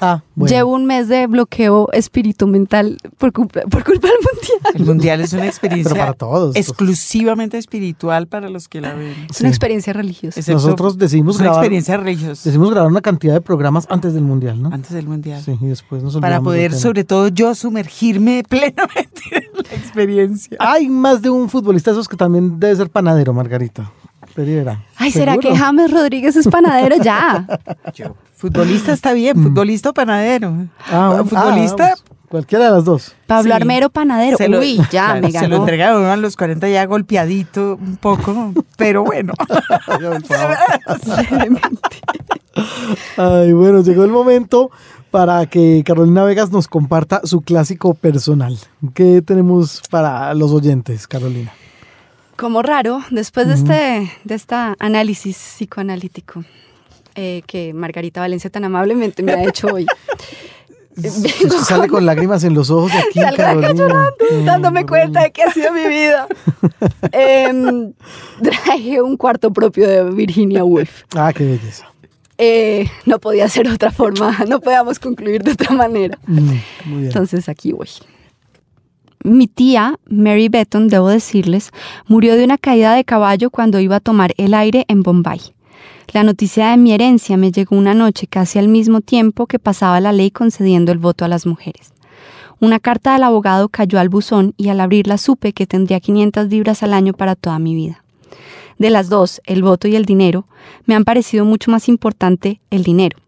ah, bueno.
Llevo un mes de bloqueo espíritu mental por culpa, por culpa del mundial.
El mundial es una experiencia
Pero para todos.
exclusivamente espiritual para los que la ven.
Es
Sí.
una experiencia religiosa.
Excepto-
Nosotros decidimos
es una
grabar,
experiencia religiosa
decidimos grabar una cantidad de programas antes del Mundial, ¿no?
antes del mundial.
Sí, y después nos
para poder, sobre todo yo, sumergirme plenamente en la experiencia.
Hay más de un futbolista de esos que también debe ser panadero, Margarita. Pero
Ay, ¿será
¿seguro?
que James Rodríguez es panadero ya?
Yo, futbolista está bien, futbolista o panadero.
Mm. Ah, bueno.
futbolista,
Ah. Cualquiera de las dos.
Pablo
Sí.
Armero panadero.
se lo-
Uy, ya
claro,
me
Se lo
ganó.
entregaron a los 40 ya golpeadito un poco, pero bueno.
Ay, bueno, llegó el momento para que Carolina Vegas nos comparta su clásico personal. ¿Qué tenemos para los oyentes, Carolina?
Como raro, después de este de esta análisis psicoanalítico eh, que Margarita Valencia tan amablemente me ha hecho hoy,
sale con lágrimas en los ojos aquí, Carolina.
llorando, dándome cuenta de que ha sido mi vida. Em, traje un cuarto propio de Virginia Woolf.
Ah, qué belleza.
Eh, no podía ser otra forma, no podíamos concluir de otra manera.
Mm, muy bien.
Entonces aquí voy. Mi tía, Mary Betton, debo decirles, murió de una caída de caballo cuando iba a tomar el aire en Bombay. La noticia de mi herencia me llegó una noche casi al mismo tiempo que pasaba la ley concediendo el voto a las mujeres. Una carta del abogado cayó al buzón y al abrirla supe que tendría 500 libras al año para toda mi vida. De las dos, el voto y el dinero, me han parecido mucho más importante el dinero.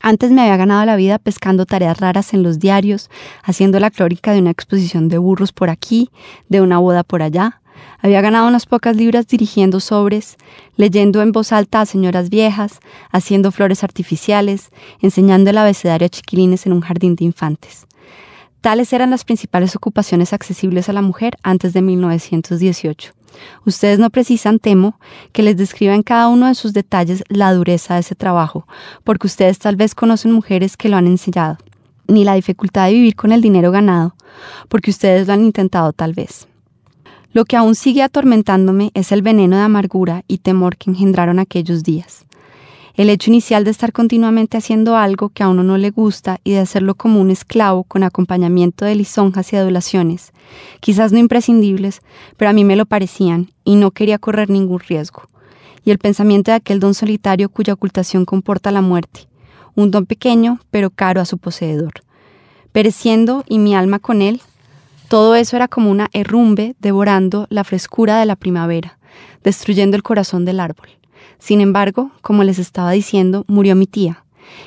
Antes me había ganado la vida pescando tareas raras en los diarios, haciendo la clórica de una exposición de burros por aquí, de una boda por allá. Había ganado unas pocas libras dirigiendo sobres, leyendo en voz alta a señoras viejas, haciendo flores artificiales, enseñando el abecedario a chiquilines en un jardín de infantes. Tales eran las principales ocupaciones accesibles a la mujer antes de 1918. Ustedes no precisan, temo, que les describa en cada uno de sus detalles la dureza de ese trabajo, porque ustedes tal vez conocen mujeres que lo han enseñado, ni la dificultad de vivir con el dinero ganado, porque ustedes lo han intentado tal vez. Lo que aún sigue atormentándome es el veneno de amargura y temor que engendraron aquellos días. El hecho inicial de estar continuamente haciendo algo que a uno no le gusta y de hacerlo como un esclavo con acompañamiento de lisonjas y adulaciones, quizás no imprescindibles, pero a mí me lo parecían y no quería correr ningún riesgo. Y el pensamiento de aquel don solitario cuya ocultación comporta la muerte, un don pequeño pero caro a su poseedor. Pereciendo y mi alma con él, todo eso era como una herrumbe devorando la frescura de la primavera, destruyendo el corazón del árbol. Sin embargo, como les estaba diciendo, murió mi tía,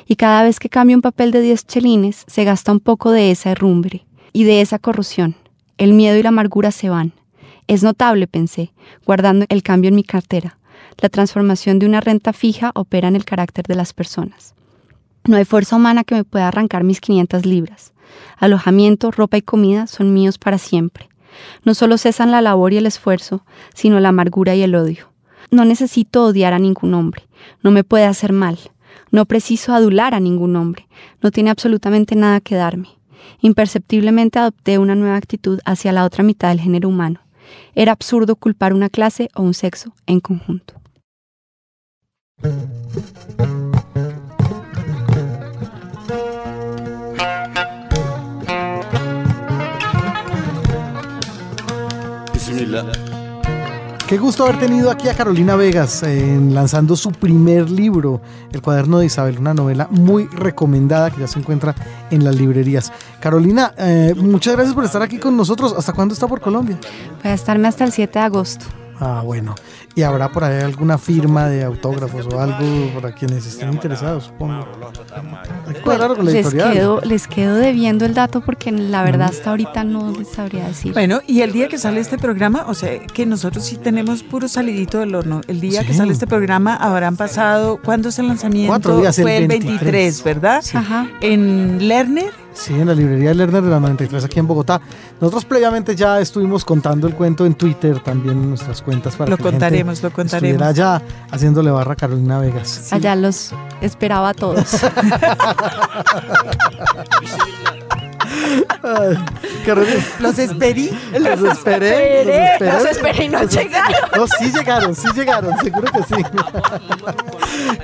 y cada vez que cambio un papel de 10 chelines se gasta un poco de esa herrumbre y de esa corrosión. El miedo y la amargura se van. Es notable, pensé, guardando el cambio en mi cartera. La transformación de una renta fija opera en el carácter de las personas. No hay fuerza humana que me pueda arrancar mis 500 libras. Alojamiento, ropa y comida son míos para siempre. No solo cesan la labor y el esfuerzo, sino la amargura y el odio. No necesito odiar a ningún hombre, no me puede hacer mal, no preciso adular a ningún hombre, no tiene absolutamente nada que darme. Imperceptiblemente adopté una nueva actitud hacia la otra mitad del género humano. Era absurdo culpar una clase o un sexo en conjunto.
Qué gusto haber tenido aquí a Carolina Vegas lanzando su primer libro, El cuaderno de Isabel, una novela muy recomendada que ya se encuentra en las librerías. Carolina, eh, muchas gracias por estar aquí con nosotros. ¿Hasta cuándo está por Colombia?
Voy a estarme hasta el 7 de agosto.
Ah, bueno. ¿Y habrá por ahí alguna firma de autógrafos o algo para quienes estén interesados, supongo?
les, quedo, les quedo debiendo el dato porque la verdad hasta ahorita no les sabría decir.
Bueno, y el día que sale este programa, o sea, que nosotros sí tenemos puro salidito del horno. El día que sale este programa habrán pasado, ¿cuándo es el lanzamiento?
Cuatro días,
Fue
el
23, ¿verdad?
Ajá.
En Lerner.
Sí, en la librería Lerner de la 93 aquí en Bogotá. Nosotros previamente ya estuvimos contando el cuento en Twitter, también en nuestras cuentas para
lo
que
contaremos,
la
lo contaremos.
allá haciéndole barra a Carolina Vegas.
Allá los esperaba a todos.
Los esperí.
Los esperé. Los esperé.
Los esperé y no llegaron.
No, sí llegaron, sí llegaron, seguro que sí.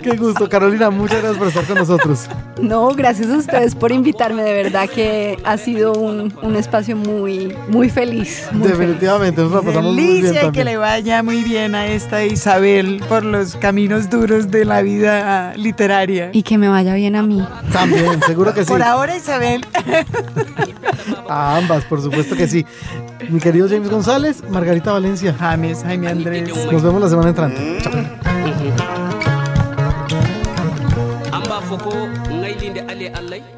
Qué gusto, Carolina, muchas gracias por estar con nosotros.
No, gracias a ustedes por invitarme, de verdad que ha sido un, un espacio muy, muy feliz. muy
Definitivamente, nos la pasamos muy bien
Delicia y que
también.
le vaya muy bien a esta Isabel por los caminos duros de la vida literaria.
feliz. Y que me vaya bien a mí.
También, seguro que sí.
Por ahora, Isabel.
A ambas, por supuesto que sí. Mi querido James González, Margarita Valencia.
James, Jaime Andrés.
Nos vemos la semana entrante. Chao.
an b'a fɔ ko ŋaylinde ale allah